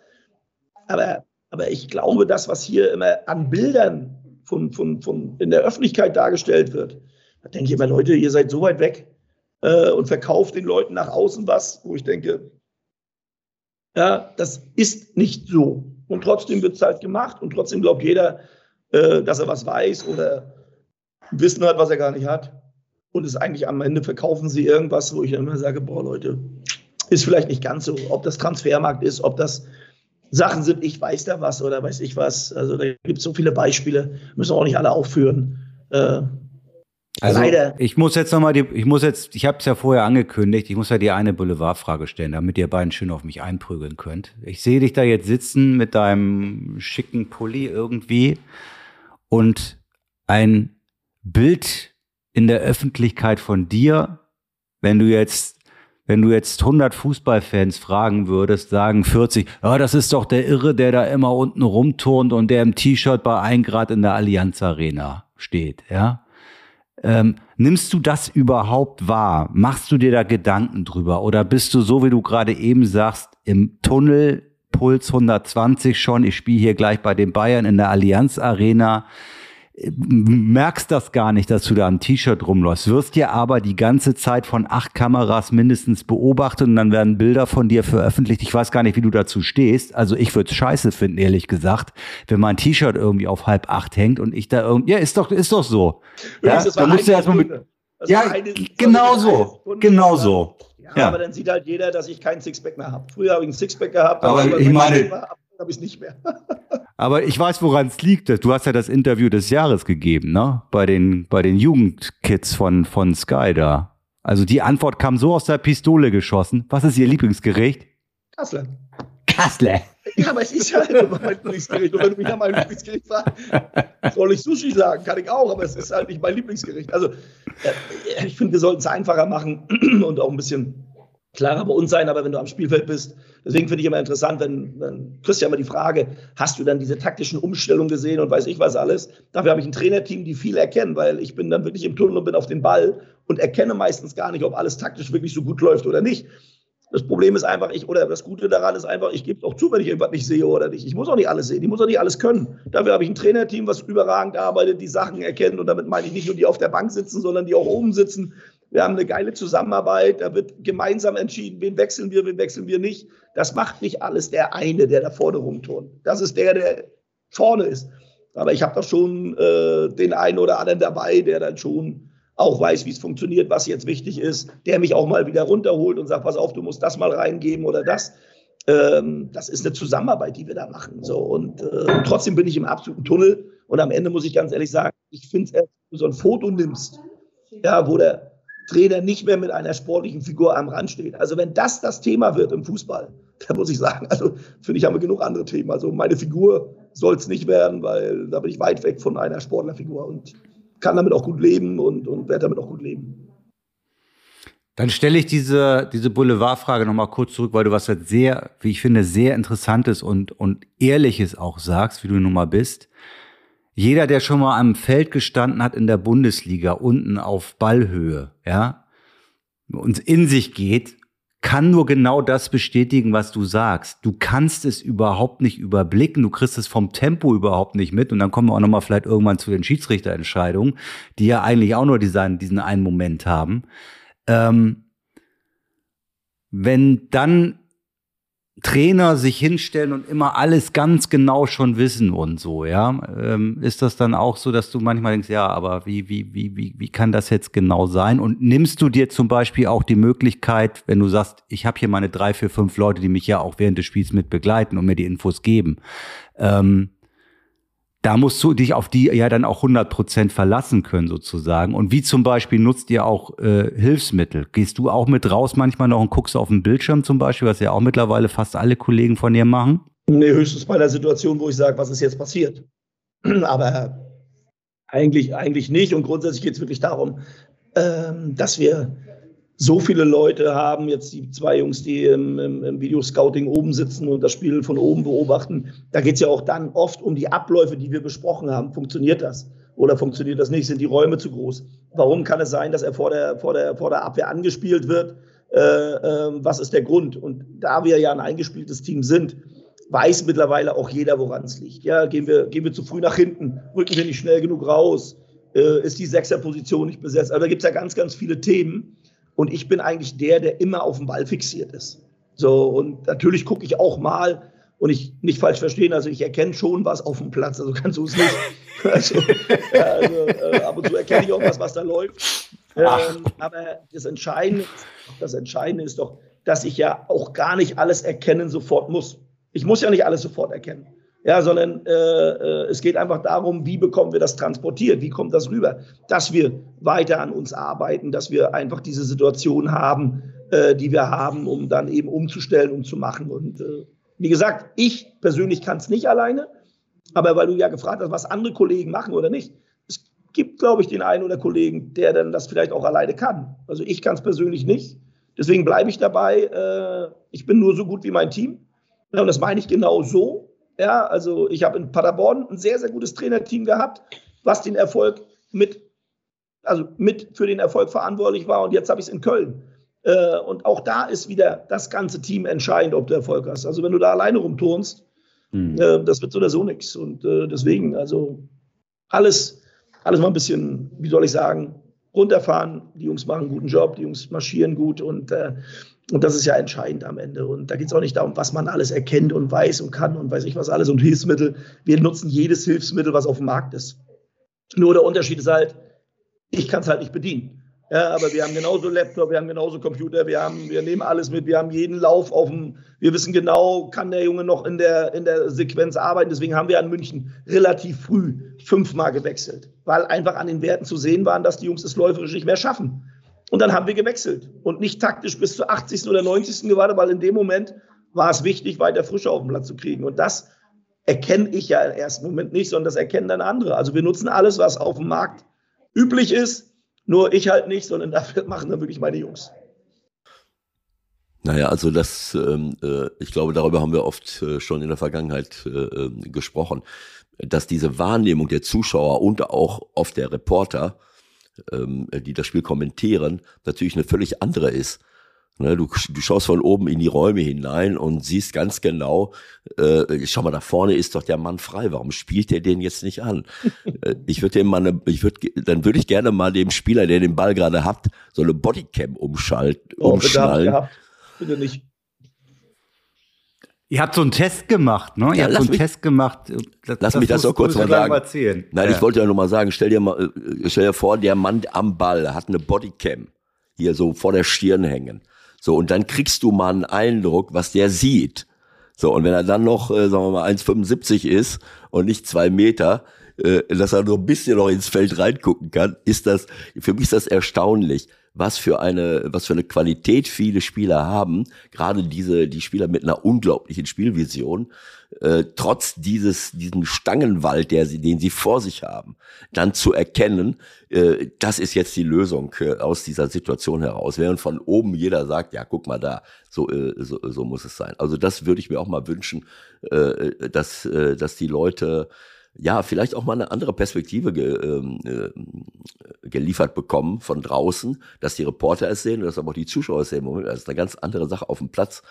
Aber, aber ich glaube, das, was hier immer an Bildern von, von, von in der Öffentlichkeit dargestellt wird, da denke ich immer, Leute, ihr seid so weit weg äh, und verkauft den Leuten nach außen was, wo ich denke, ja, das ist nicht so. Und trotzdem wird es halt gemacht und trotzdem glaubt jeder, äh, dass er was weiß oder Wissen hat, was er gar nicht hat. Und es eigentlich am Ende verkaufen sie irgendwas, wo ich immer sage, boah, Leute, ist vielleicht nicht ganz so. Ob das Transfermarkt ist, ob das Sachen sind, ich weiß da was oder weiß ich was. Also da gibt es so viele Beispiele, müssen wir auch nicht alle aufführen. Äh, also leider. ich muss jetzt nochmal die, ich muss jetzt, ich habe es ja vorher angekündigt, ich muss ja die eine Boulevardfrage stellen, damit ihr beiden schön auf mich einprügeln könnt. Ich sehe dich da jetzt sitzen mit deinem schicken Pulli irgendwie und ein Bild in der Öffentlichkeit von dir, wenn du jetzt wenn du jetzt 100 Fußballfans fragen würdest, sagen 40, ja, das ist doch der Irre, der da immer unten rumturnt und der im T-Shirt bei 1 Grad in der Allianz Arena steht, ja. Ähm, nimmst du das überhaupt wahr? Machst du dir da Gedanken drüber? Oder bist du so, wie du gerade eben sagst, im Tunnel, Puls 120 schon, ich spiele hier gleich bei den Bayern in der Allianz Arena, merkst das gar nicht, dass du da am T-Shirt rumläufst, wirst dir aber die ganze Zeit von acht Kameras mindestens beobachtet und dann werden Bilder von dir veröffentlicht. Ich weiß gar nicht, wie du dazu stehst. Also ich würde es scheiße finden, ehrlich gesagt, wenn mein T-Shirt irgendwie auf halb acht hängt und ich da irgendwie, ja, ist doch, ist doch so. Ja, da musst du erstmal mit, ja, genau so, genau so. Ja, ja, aber dann sieht halt jeder, dass ich keinen Sixpack mehr habe. Früher habe ich einen Sixpack gehabt, aber, aber ich meine, habe ich es nicht mehr. Aber ich weiß, woran es liegt. Du hast ja das Interview des Jahres gegeben, ne? Bei den, bei den Jugendkids von, von Sky da. Also die Antwort kam so aus der Pistole geschossen. Was ist Ihr Lieblingsgericht? Kassler. Kassler. Ja, aber es ist ja halt mein Lieblingsgericht. Und wenn du mich nach meinem Lieblingsgericht fragst, soll ich Sushi sagen? Kann ich auch, aber es ist halt nicht mein Lieblingsgericht. Also äh, ich finde, wir sollten es einfacher machen und auch ein bisschen klarer bei uns sein, aber wenn du am Spielfeld bist, deswegen finde ich immer interessant, wenn, wenn kriegst ja immer die Frage, hast du dann diese taktischen Umstellungen gesehen und weiß ich was alles? Dafür habe ich ein Trainerteam, die viel erkennen, weil ich bin dann wirklich im Tunnel und bin auf den Ball und erkenne meistens gar nicht, ob alles taktisch wirklich so gut läuft oder nicht. Das Problem ist einfach, ich, oder das Gute daran ist einfach, ich gebe auch zu, wenn ich irgendwas nicht sehe oder nicht. Ich muss auch nicht alles sehen, ich muss auch nicht alles können. Dafür habe ich ein Trainerteam, was überragend arbeitet, die Sachen erkennt und damit meine ich nicht nur die auf der Bank sitzen, sondern die auch oben sitzen, wir haben eine geile Zusammenarbeit, da wird gemeinsam entschieden, wen wechseln wir, wen wechseln wir nicht. Das macht nicht alles der eine, der da vorne rumturnt. Das ist der, der vorne ist. Aber ich habe doch schon äh, den einen oder anderen dabei, der dann schon auch weiß, wie es funktioniert, was jetzt wichtig ist, der mich auch mal wieder runterholt und sagt, pass auf, du musst das mal reingeben oder das. Ähm, das ist eine Zusammenarbeit, die wir da machen. So, und äh, trotzdem bin ich im absoluten Tunnel. Und am Ende muss ich ganz ehrlich sagen, ich finde es, wenn du so ein Foto nimmst, ja, wo der Trainer nicht mehr mit einer sportlichen Figur am Rand steht. Also wenn das das Thema wird im Fußball, (laughs) dann muss ich sagen, also finde ich, haben wir genug andere Themen. Also meine Figur soll es nicht werden, weil da bin ich weit weg von einer Sportlerfigur. Und kann damit auch gut leben und, und werde damit auch gut leben. Dann stelle ich diese, diese Boulevardfrage nochmal kurz zurück, weil du was jetzt sehr, wie ich finde, sehr Interessantes und, und Ehrliches auch sagst, wie du nun mal bist. Jeder, der schon mal am Feld gestanden hat in der Bundesliga, unten auf Ballhöhe, ja, und in sich geht, kann nur genau das bestätigen, was du sagst. Du kannst es überhaupt nicht überblicken, du kriegst es vom Tempo überhaupt nicht mit und dann kommen wir auch nochmal vielleicht irgendwann zu den Schiedsrichterentscheidungen, die ja eigentlich auch nur diesen, diesen einen Moment haben. Ähm, wenn dann Trainer sich hinstellen und immer alles ganz genau schon wissen und so, ja, ähm, ist das dann auch so, dass du manchmal denkst, ja, aber wie, wie, wie, wie, wie kann das jetzt genau sein? Und nimmst du dir zum Beispiel auch die Möglichkeit, wenn du sagst, ich habe hier meine drei, vier, fünf Leute, die mich ja auch während des Spiels mit begleiten und mir die Infos geben, ähm, da musst du dich auf die ja dann auch 100 Prozent verlassen können sozusagen. Und wie zum Beispiel nutzt ihr auch äh, Hilfsmittel? Gehst du auch mit raus manchmal noch und guckst auf den Bildschirm zum Beispiel, was ja auch mittlerweile fast alle Kollegen von dir machen? Nee, höchstens bei der Situation, wo ich sage, was ist jetzt passiert. (clears throat) Aber eigentlich, eigentlich nicht. Und grundsätzlich geht es wirklich darum, ähm, dass wir so viele Leute haben, jetzt die zwei Jungs, die im, im, im Videoscouting oben sitzen und das Spiel von oben beobachten, da geht es ja auch dann oft um die Abläufe, die wir besprochen haben. Funktioniert das? Oder funktioniert das nicht? Sind die Räume zu groß? Warum kann es sein, dass er vor der, vor der, vor der Abwehr angespielt wird? Äh, äh, was ist der Grund? Und da wir ja ein eingespieltes Team sind, weiß mittlerweile auch jeder, woran es liegt. Ja, gehen wir, gehen wir zu früh nach hinten, rücken wir nicht schnell genug raus, äh, ist die Sechserposition nicht besetzt. Also da gibt es ja ganz, ganz viele Themen. Und ich bin eigentlich der, der immer auf den Ball fixiert ist. So, und natürlich gucke ich auch mal, und ich nicht falsch verstehen, also ich erkenne schon was auf dem Platz, also kannst du es nicht. (laughs) Also, also äh, ab und zu erkenne ich auch was, was da läuft. Ähm, aber das Entscheidende, das Entscheidende ist doch, dass ich ja auch gar nicht alles erkennen sofort muss. Ich muss ja nicht alles sofort erkennen ja, sondern äh, äh, es geht einfach darum, wie bekommen wir das transportiert, wie kommt das rüber, dass wir weiter an uns arbeiten, dass wir einfach diese Situation haben, äh, die wir haben, um dann eben umzustellen und zu machen. Und äh, wie gesagt, ich persönlich kann es nicht alleine, aber weil du ja gefragt hast, was andere Kollegen machen oder nicht, es gibt, glaube ich, den einen oder Kollegen, der dann das vielleicht auch alleine kann. Also ich kann es persönlich nicht. Deswegen bleibe ich dabei. Äh, ich bin nur so gut wie mein Team. Und das meine ich genau so. Ja, also ich habe in Paderborn ein sehr, sehr gutes Trainerteam gehabt, was den Erfolg mit, also mit für den Erfolg verantwortlich war. Und jetzt habe ich es in Köln. Äh, und auch da ist wieder das ganze Team entscheidend, ob du Erfolg hast. Also wenn du da alleine rumturnst, mhm. äh, das wird so oder so nichts. Und äh, deswegen, also alles, alles mal ein bisschen, wie soll ich sagen, runterfahren. Die Jungs machen einen guten Job, die Jungs marschieren gut und äh, und das ist ja entscheidend am Ende. Und da geht es auch nicht darum, was man alles erkennt und weiß und kann und weiß ich was alles und Hilfsmittel. Wir nutzen jedes Hilfsmittel, was auf dem Markt ist. Nur der Unterschied ist halt, ich kann es halt nicht bedienen. Ja, aber wir haben genauso Laptop, wir haben genauso Computer, wir, haben, wir nehmen alles mit, wir haben jeden Lauf auf dem, wir wissen genau, kann der Junge noch in der, in der Sequenz arbeiten. Deswegen haben wir an München relativ früh fünfmal gewechselt, weil einfach an den Werten zu sehen waren, dass die Jungs es läuferisch nicht mehr schaffen. Und dann haben wir gewechselt und nicht taktisch bis zur 80. oder 90. gewartet, weil in dem Moment war es wichtig, weiter Frische auf den Platz zu kriegen. Und das erkenne ich ja im ersten Moment nicht, sondern das erkennen dann andere. Also wir nutzen alles, was auf dem Markt üblich ist, nur ich halt nicht, sondern (laughs) dafür machen dann wirklich meine Jungs. Naja, also das, ähm, äh, ich glaube, darüber haben wir oft äh, schon in der Vergangenheit äh, ähm, gesprochen, dass diese Wahrnehmung der Zuschauer und auch oft der Reporter ähm, die das Spiel kommentieren, natürlich eine völlig andere ist. Ne, du, du schaust von oben in die Räume hinein und siehst ganz genau, äh, schau mal, da vorne ist doch der Mann frei. Warum spielt der den jetzt nicht an? (laughs) äh, ich würde dem mal, eine, ich würde, dann würde ich gerne mal dem Spieler, der den Ball gerade hat, so eine Bodycam umschalten, oh, umschnallen. Bitte, bitte nicht. Ihr habt so einen Test gemacht, ne? Ihr ja, habt so einen mich, Test gemacht. Das, lass das mich das auch kurz mal sagen. Erzählen. Nein, ja. ich wollte ja nur mal sagen, stell dir mal, äh, stell dir vor, der Mann am Ball hat eine Bodycam hier so vor der Stirn hängen. So, und dann kriegst du mal einen Eindruck, was der sieht. So, und wenn er dann noch, äh, sagen wir mal, 1,75 ist und nicht zwei Meter, äh, dass er nur ein bisschen noch ins Feld reingucken kann, ist das, für mich ist das erstaunlich. Was für eine, was für eine Qualität viele Spieler haben, gerade diese, die Spieler mit einer unglaublichen Spielvision, äh, trotz dieses, diesem Stangenwald, der sie, den sie vor sich haben, dann zu erkennen, äh, das ist jetzt die Lösung äh, aus dieser Situation heraus. Während von oben jeder sagt, ja, guck mal da, so, äh, so, so muss es sein. Also das würde ich mir auch mal wünschen, äh, dass, äh, dass die Leute ja, vielleicht auch mal eine andere Perspektive ge, ähm, äh, geliefert bekommen von draußen, dass die Reporter es sehen und dass aber auch die Zuschauer es sehen. Moment, das ist eine ganz andere Sache auf dem Platz.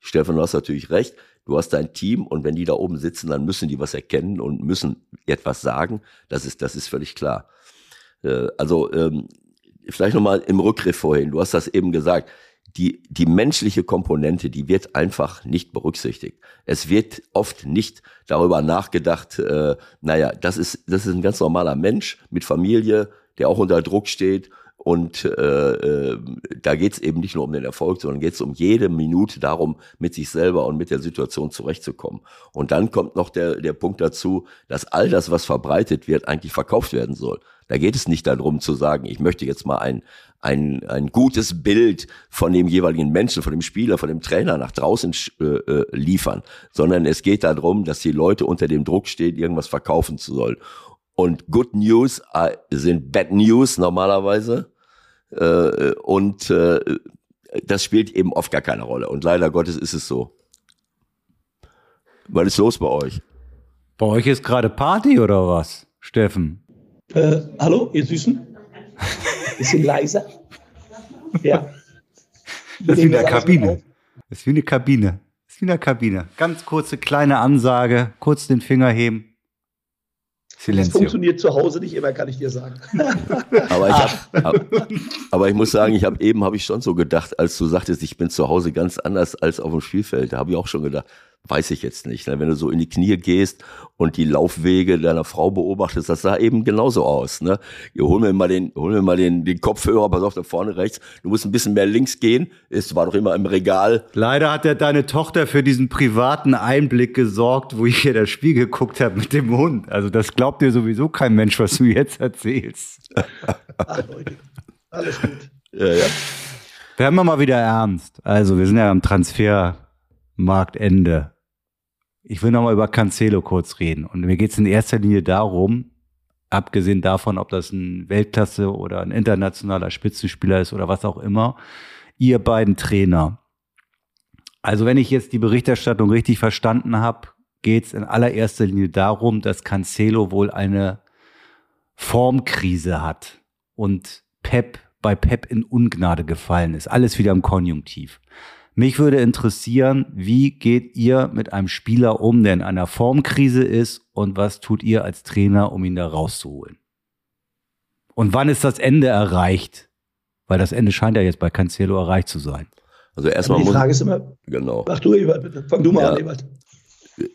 Stefan, du hast natürlich recht. Du hast dein Team und wenn die da oben sitzen, dann müssen die was erkennen und müssen etwas sagen. Das ist, das ist völlig klar. Äh, also ähm, vielleicht nochmal im Rückgriff vorhin. Du hast das eben gesagt die, die menschliche Komponente, die wird einfach nicht berücksichtigt. Es wird oft nicht darüber nachgedacht, äh, naja, das ist, das ist ein ganz normaler Mensch mit Familie, der auch unter Druck steht. Und äh, äh, da geht es eben nicht nur um den Erfolg, sondern geht es um jede Minute darum, mit sich selber und mit der Situation zurechtzukommen. Und dann kommt noch der, der Punkt dazu, dass all das, was verbreitet wird, eigentlich verkauft werden soll. Da geht es nicht darum zu sagen, ich möchte jetzt mal ein, ein, ein gutes Bild von dem jeweiligen Menschen, von dem Spieler, von dem Trainer nach draußen äh, äh, liefern, sondern es geht darum, dass die Leute unter dem Druck stehen, irgendwas verkaufen zu sollen. Und Good News äh, sind Bad News normalerweise. Äh, und äh, das spielt eben oft gar keine Rolle. Und leider Gottes ist es so. Was ist los bei euch? Bei euch ist gerade Party oder was, Steffen? Äh, hallo, ihr Süßen? Bisschen leiser. Ja. Das ist wie in der Kabine. Das ist wie eine Kabine. Das ist wie eine Kabine. Ganz kurze kleine Ansage, kurz den Finger heben. Silenzio. Das funktioniert zu Hause nicht immer, kann ich dir sagen. (laughs) aber, ich (laughs) hab, aber ich muss sagen, ich habe eben habe ich schon so gedacht, als du sagtest, ich bin zu Hause ganz anders als auf dem Spielfeld. Da habe ich auch schon gedacht, weiß ich jetzt nicht. Ne? Wenn du so in die Knie gehst und die Laufwege deiner Frau beobachtest, das sah eben genauso aus. Ne? Ihr hol mir mal den, hol mir mal den, den Kopfhörer, pass auf, da vorne rechts. Du musst ein bisschen mehr links gehen. Es war doch immer im Regal. Leider hat ja deine Tochter für diesen privaten Einblick gesorgt, wo ich hier das Spiel geguckt habe mit dem Hund. Also das glaubt dir sowieso kein Mensch, was du jetzt erzählst. Ach, Leute, alles gut. Ja, ja. Werden wir mal wieder ernst. Also wir sind ja am Transfermarktende. Ich will nochmal über Cancelo kurz reden. Und mir geht es in erster Linie darum, abgesehen davon, ob das ein Weltklasse oder ein internationaler Spitzenspieler ist oder was auch immer, ihr beiden Trainer. Also wenn ich jetzt die Berichterstattung richtig verstanden habe, geht es in allererster Linie darum, dass Cancelo wohl eine Formkrise hat und Pep bei Pep in Ungnade gefallen ist. Alles wieder im Konjunktiv. Mich würde interessieren, wie geht ihr mit einem Spieler um, der in einer Formkrise ist und was tut ihr als Trainer, um ihn da rauszuholen? Und wann ist das Ende erreicht? Weil das Ende scheint ja jetzt bei Cancelo erreicht zu sein. Also erstmal die Frage ist immer, genau. Mach du, Ebert, bitte. Fang du mal ja. an, Ebert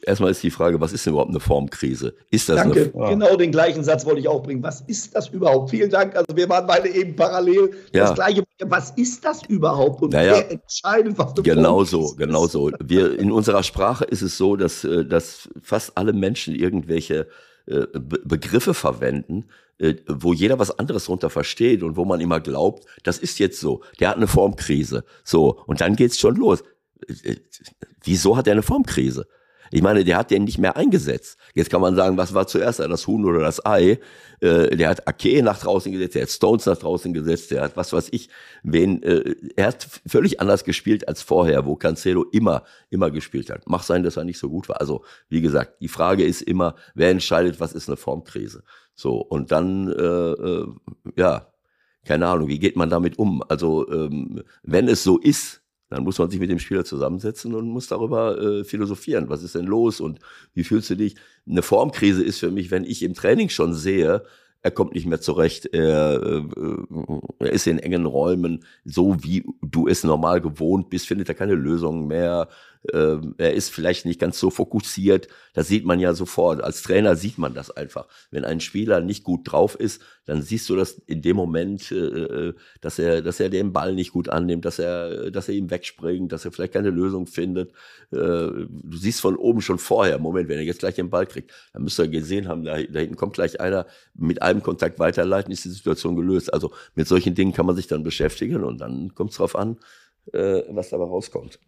erstmal ist die Frage, was ist denn überhaupt eine Formkrise? Ist das Danke, eine, genau den gleichen Satz wollte ich auch bringen. Was ist das überhaupt? Vielen Dank. Also wir waren beide eben parallel ja. das gleiche. Was ist das überhaupt? Und naja, wer entscheidet, was du Genau so, genau so. Wir, in unserer Sprache ist es so, dass, äh, dass fast alle Menschen irgendwelche äh, Begriffe verwenden, äh, wo jeder was anderes darunter versteht und wo man immer glaubt, das ist jetzt so. Der hat eine Formkrise. So. Und dann geht's schon los. Wieso hat er eine Formkrise? Ich meine, der hat den nicht mehr eingesetzt. Jetzt kann man sagen, was war zuerst, das Huhn oder das Ei? Äh, der hat Ake nach draußen gesetzt, der hat Stones nach draußen gesetzt, der hat was weiß ich, wen, äh, er hat völlig anders gespielt als vorher, wo Cancelo immer, immer gespielt hat. Mach sein, dass er nicht so gut war. Also, wie gesagt, die Frage ist immer, wer entscheidet, was ist eine Formkrise? So, und dann, äh, äh, ja, keine Ahnung, wie geht man damit um? Also, ähm, wenn es so ist, dann muss man sich mit dem Spieler zusammensetzen und muss darüber äh, philosophieren. Was ist denn los und wie fühlst du dich? Eine Formkrise ist für mich, wenn ich im Training schon sehe, er kommt nicht mehr zurecht, er, äh, er ist in engen Räumen, so wie du es normal gewohnt bist, findet er keine Lösung mehr, ähm, er ist vielleicht nicht ganz so fokussiert. Das sieht man ja sofort. Als Trainer sieht man das einfach. Wenn ein Spieler nicht gut drauf ist, dann siehst du das in dem Moment, äh, äh, dass er, dass er den Ball nicht gut annimmt, dass er, dass er ihm wegspringt, dass er vielleicht keine Lösung findet. Äh, du siehst von oben schon vorher, Moment, wenn er jetzt gleich den Ball kriegt, dann müsst ihr gesehen haben, da, hinten kommt gleich einer mit einem Kontakt weiterleiten, ist die Situation gelöst. Also mit solchen Dingen kann man sich dann beschäftigen und dann kommt es drauf an, was dabei rauskommt.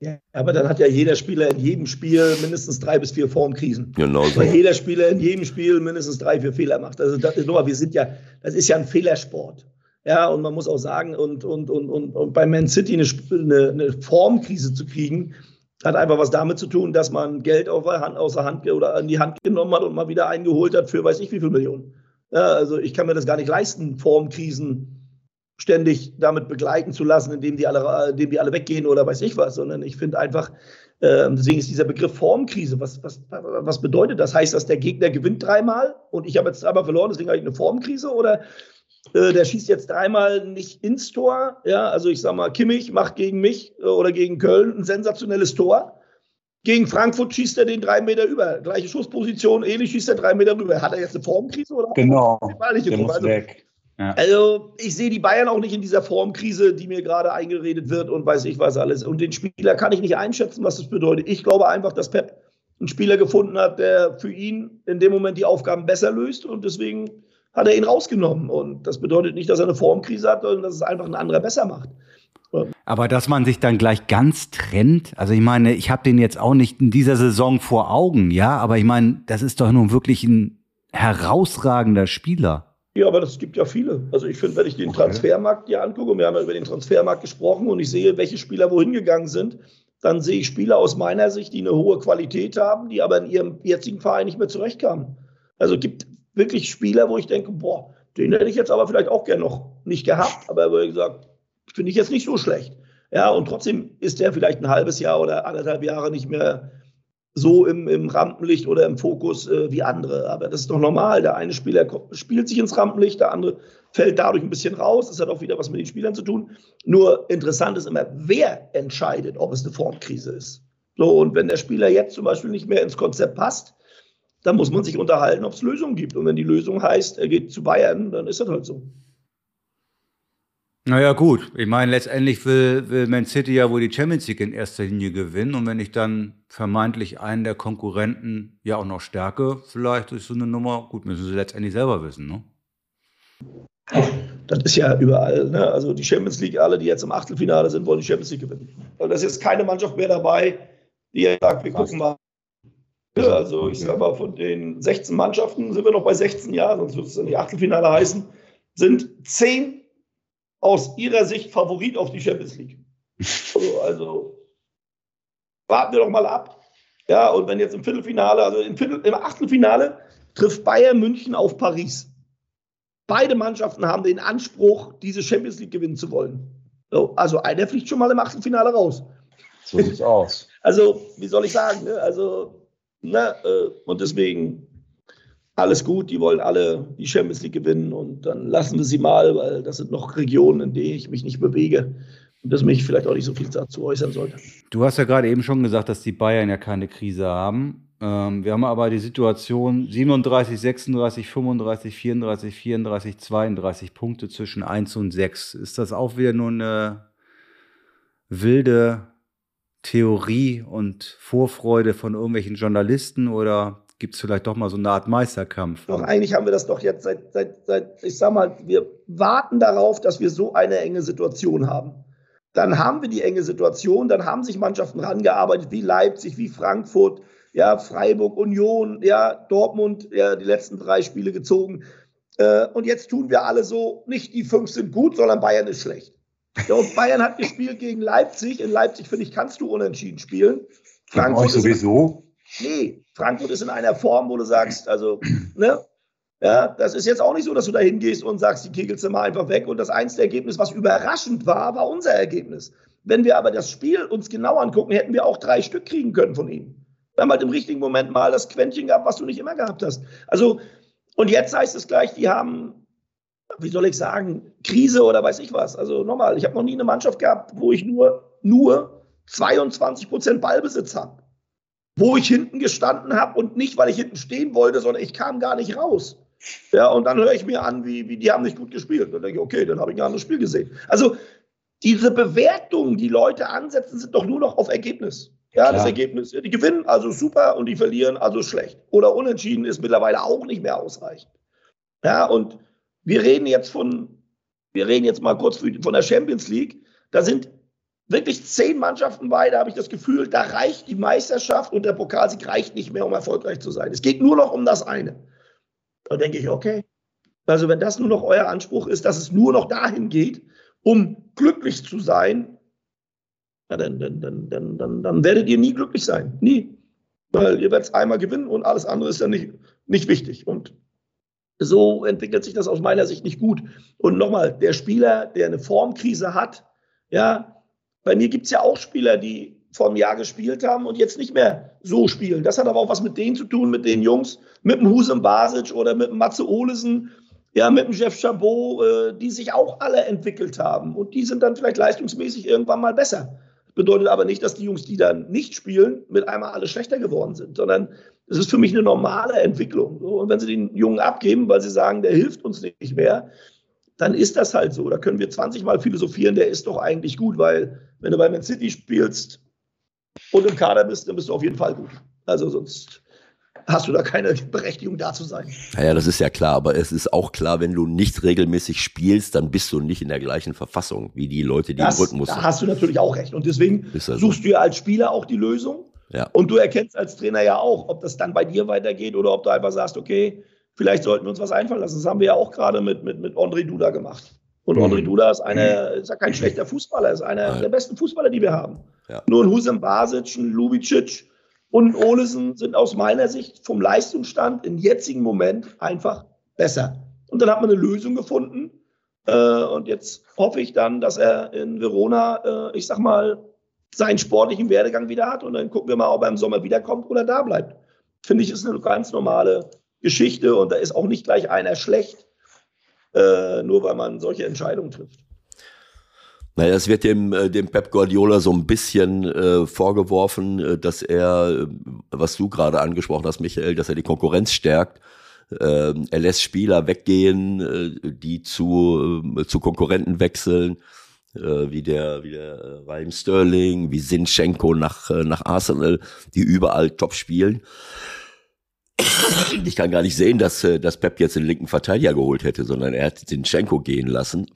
Ja, aber dann hat ja jeder Spieler in jedem Spiel mindestens drei bis vier Formkrisen. Genau so. Weil jeder Spieler in jedem Spiel mindestens drei, vier Fehler macht. Also das ist nur, wir sind ja, das ist ja ein Fehlersport. Ja, und man muss auch sagen, und, und, und, und, und bei Man City eine, eine, eine Formkrise zu kriegen, hat einfach was damit zu tun, dass man Geld auf Hand, aus der Hand oder in die Hand genommen hat und mal wieder eingeholt hat für weiß ich wie viel Millionen. Ja, also ich kann mir das gar nicht leisten, Formkrisen ständig damit begleiten zu lassen, indem die alle, indem die alle weggehen oder weiß ich was, sondern ich finde einfach, äh, deswegen ist dieser Begriff Formkrise, was, was, was bedeutet das? Heißt das, der Gegner gewinnt dreimal und ich habe jetzt dreimal verloren, deswegen habe ich eine Formkrise oder äh, der schießt jetzt dreimal nicht ins Tor, ja, also ich sage mal, Kimmich macht gegen mich äh, oder gegen Köln ein sensationelles Tor. Gegen Frankfurt schießt er den drei Meter über. Gleiche Schussposition, ähnlich schießt er drei Meter rüber. Hat er jetzt eine Formkrise oder? Genau. Der muss also, weg. Ja. Also ich sehe die Bayern auch nicht in dieser Formkrise, die mir gerade eingeredet wird und weiß ich was alles. Und den Spieler kann ich nicht einschätzen, was das bedeutet. Ich glaube einfach, dass Pep einen Spieler gefunden hat, der für ihn in dem Moment die Aufgaben besser löst und deswegen hat er ihn rausgenommen. Und das bedeutet nicht, dass er eine Formkrise hat, sondern dass es einfach ein anderer besser macht. Aber dass man sich dann gleich ganz trennt, also ich meine, ich habe den jetzt auch nicht in dieser Saison vor Augen, ja, aber ich meine, das ist doch nun wirklich ein herausragender Spieler. Ja, aber das gibt ja viele. Also ich finde, wenn ich den. Transfermarkt hier angucke, und wir haben ja über den Transfermarkt gesprochen und ich sehe, welche Spieler wohin gegangen sind, dann sehe ich Spieler aus meiner Sicht, die eine hohe Qualität haben, die aber in ihrem jetzigen Verein nicht mehr zurechtkamen. Also es gibt wirklich Spieler, wo ich denke, boah, den hätte ich jetzt aber vielleicht auch gern noch nicht gehabt, aber wie gesagt, finde ich jetzt nicht so schlecht. Ja, und trotzdem ist der vielleicht ein halbes Jahr oder anderthalb Jahre nicht mehr so im, im Rampenlicht oder im Fokus äh, wie andere. Aber das ist doch normal. Der eine Spieler spielt sich ins Rampenlicht, der andere fällt dadurch ein bisschen raus. Das hat auch wieder was mit den Spielern zu tun. Nur interessant ist immer, wer entscheidet, ob es eine Formkrise ist. So, und wenn der Spieler jetzt zum Beispiel nicht mehr ins Konzept passt, dann muss man sich unterhalten, ob es Lösungen gibt. Und wenn die Lösung heißt, er geht zu Bayern, dann ist das halt so. Naja, gut. Ich meine, letztendlich will, will Man City ja wohl die Champions League in erster Linie gewinnen. Und wenn ich dann vermeintlich einen der Konkurrenten ja auch noch stärke, vielleicht ist so eine Nummer, gut, müssen sie letztendlich selber wissen, ne? Das ist ja überall. Ne? Also die Champions League, alle, die jetzt im Achtelfinale sind, wollen die Champions League gewinnen. Und da ist jetzt keine Mannschaft mehr dabei, die jetzt sagt, wir gucken mal. Ja, also ich sag mal, von den 16 Mannschaften sind wir noch bei 16 Jahren, sonst würde es dann die Achtelfinale heißen, sind 10 aus ihrer Sicht Favorit auf die Champions League. Also, also warten wir doch mal ab. Ja, und wenn jetzt im Viertelfinale, also im, Viertel, im Achtelfinale trifft Bayern München auf Paris. Beide Mannschaften haben den Anspruch, diese Champions League gewinnen zu wollen. So, also einer fliegt schon mal im Achtelfinale raus. So sieht's aus. Also, wie soll ich sagen? Ne? Also, ne, äh, und deswegen alles gut, die wollen alle die Champions League gewinnen und dann lassen wir sie mal, weil das sind noch Regionen, in denen ich mich nicht bewege und dass mich vielleicht auch nicht so viel dazu äußern sollte. Du hast ja gerade eben schon gesagt, dass die Bayern ja keine Krise haben. Ähm, wir haben aber die Situation 37, 36, 35, 34, 34, 32 Punkte zwischen 1 und 6. Ist das auch wieder nur eine wilde Theorie und Vorfreude von irgendwelchen Journalisten oder gibt es vielleicht doch mal so eine Art Meisterkampf. Doch, eigentlich haben wir das doch jetzt seit, seit, seit, ich sag mal, wir warten darauf, dass wir so eine enge Situation haben. Dann haben wir die enge Situation, dann haben sich Mannschaften rangearbeitet, wie Leipzig, wie Frankfurt, ja, Freiburg, Union, ja, Dortmund, ja, die letzten drei Spiele gezogen. Äh, und jetzt tun wir alle so, nicht die fünf sind gut, sondern Bayern ist schlecht. Ja, und Bayern hat gespielt gegen Leipzig. In Leipzig, finde ich, kannst du unentschieden spielen. Frankfurt sowieso. Nee, Frankfurt ist in einer Form, wo du sagst, also, ne? Ja, das ist jetzt auch nicht so, dass du da hingehst und sagst, die kegelst mal einfach weg. Und das einzige Ergebnis, was überraschend war, war unser Ergebnis. Wenn wir aber das Spiel uns genau angucken, hätten wir auch drei Stück kriegen können von ihnen. Wir haben halt im richtigen Moment mal das Quäntchen gehabt, was du nicht immer gehabt hast. Also, und jetzt heißt es gleich, die haben, wie soll ich sagen, Krise oder weiß ich was. Also nochmal, ich habe noch nie eine Mannschaft gehabt, wo ich nur, nur 22 Prozent Ballbesitz habe, wo ich hinten gestanden habe und nicht, weil ich hinten stehen wollte, sondern ich kam gar nicht raus. Ja, und dann höre ich mir an, wie, wie die haben nicht gut gespielt. Dann denke ich, okay, dann habe ich ein anderes Spiel gesehen. Also diese Bewertungen, die Leute ansetzen, sind doch nur noch auf Ergebnis. Ja, Klar. das Ergebnis, die gewinnen, also super, und die verlieren, also schlecht. Oder unentschieden ist mittlerweile auch nicht mehr ausreichend. Ja, und wir reden jetzt von, wir reden jetzt mal kurz von der Champions League. Da sind wirklich zehn Mannschaften bei, habe ich das Gefühl, da reicht die Meisterschaft und der Pokalsieg reicht nicht mehr, um erfolgreich zu sein. Es geht nur noch um das eine. Da denke ich, okay. Also wenn das nur noch euer Anspruch ist, dass es nur noch dahin geht, um glücklich zu sein, dann, dann, dann, dann, dann, dann werdet ihr nie glücklich sein. Nie. Weil ihr werdet einmal gewinnen und alles andere ist dann nicht, nicht wichtig. Und so entwickelt sich das aus meiner Sicht nicht gut. Und nochmal, der Spieler, der eine Formkrise hat, ja, bei mir gibt es ja auch Spieler, die vor einem Jahr gespielt haben und jetzt nicht mehr so spielen. Das hat aber auch was mit denen zu tun, mit den Jungs, mit dem Husem Basic oder mit dem Matze Olesen, ja, mit dem Jeff Chabot, äh, die sich auch alle entwickelt haben. Und die sind dann vielleicht leistungsmäßig irgendwann mal besser. Bedeutet aber nicht, dass die Jungs, die dann nicht spielen, mit einmal alle schlechter geworden sind, sondern es ist für mich eine normale Entwicklung. Und wenn sie den Jungen abgeben, weil sie sagen, der hilft uns nicht mehr, dann ist das halt so. Da können wir 20 Mal philosophieren, der ist doch eigentlich gut, weil wenn du bei Man City spielst und im Kader bist, dann bist du auf jeden Fall gut. Also sonst hast du da keine Berechtigung da zu sein. Naja, das ist ja klar, aber es ist auch klar, wenn du nicht regelmäßig spielst, dann bist du nicht in der gleichen Verfassung wie die Leute, die das, im Rhythmus sind. Da hast du natürlich auch recht. Und deswegen suchst du ja als Spieler auch die Lösung. Ja. Und du erkennst als Trainer ja auch, ob das dann bei dir weitergeht oder ob du einfach sagst, okay, vielleicht sollten wir uns was einfallen lassen. Das haben wir ja auch gerade mit, mit, mit André Duda gemacht. Und mhm. André Duda ist, eine, ist ja kein schlechter Fußballer, ist einer Nein. der besten Fußballer, die wir haben. Ja. Nur ein Husem Basic, ein Lubicic, und Olesen sind aus meiner Sicht vom Leistungsstand im jetzigen Moment einfach besser. Und dann hat man eine Lösung gefunden. Äh, und jetzt hoffe ich dann, dass er in Verona, äh, ich sag mal, seinen sportlichen Werdegang wieder hat. Und dann gucken wir mal, ob er im Sommer wiederkommt oder da bleibt. Finde ich, ist eine ganz normale Geschichte. Und da ist auch nicht gleich einer schlecht, äh, nur weil man solche Entscheidungen trifft. Naja, es wird dem, äh, dem Pep Guardiola so ein bisschen äh, vorgeworfen, äh, dass er, äh, was du gerade angesprochen hast, Michael, dass er die Konkurrenz stärkt. Äh, er lässt Spieler weggehen, die zu, äh, zu Konkurrenten wechseln, äh, wie der, wie der Raheem Sterling, wie Sinchenko nach, nach Arsenal, die überall top spielen. Ich kann gar nicht sehen, dass, äh, dass Pep jetzt den linken Verteidiger geholt hätte, sondern er hat Sinchenko gehen lassen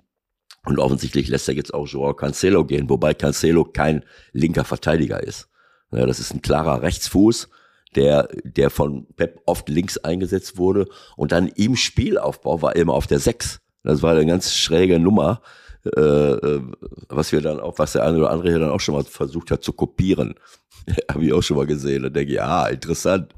und offensichtlich lässt er jetzt auch Joao Cancelo gehen, wobei Cancelo kein linker Verteidiger ist. Ja, das ist ein klarer Rechtsfuß, der, der von Pep oft links eingesetzt wurde. Und dann im Spielaufbau war er immer auf der Sechs. Das war eine ganz schräge Nummer, äh, äh was wir dann auch, was der eine oder andere hier dann auch schon mal versucht hat zu kopieren. (laughs) Habe ich auch schon mal gesehen. Da denke ich, ah, interessant.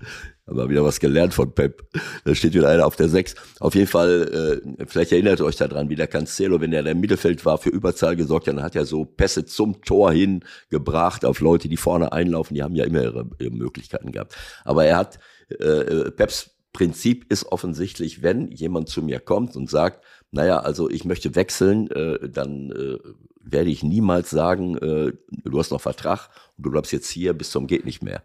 Haben wir wieder was gelernt von Pep. Da steht wieder einer auf der Sechs. Auf jeden Fall, äh, vielleicht erinnert ihr euch daran, wie der Cancelo, wenn er im Mittelfeld war, für Überzahl gesorgt hat, dann hat er so Pässe zum Tor hin gebracht auf Leute, die vorne einlaufen. Die haben ja immer ihre, ihre Möglichkeiten gehabt. Aber er hat, äh, Peps Prinzip ist offensichtlich, wenn jemand zu mir kommt und sagt, naja, also ich möchte wechseln, äh, dann äh, werde ich niemals sagen, äh, du hast noch Vertrag und du bleibst jetzt hier bis zum geht nicht mehr.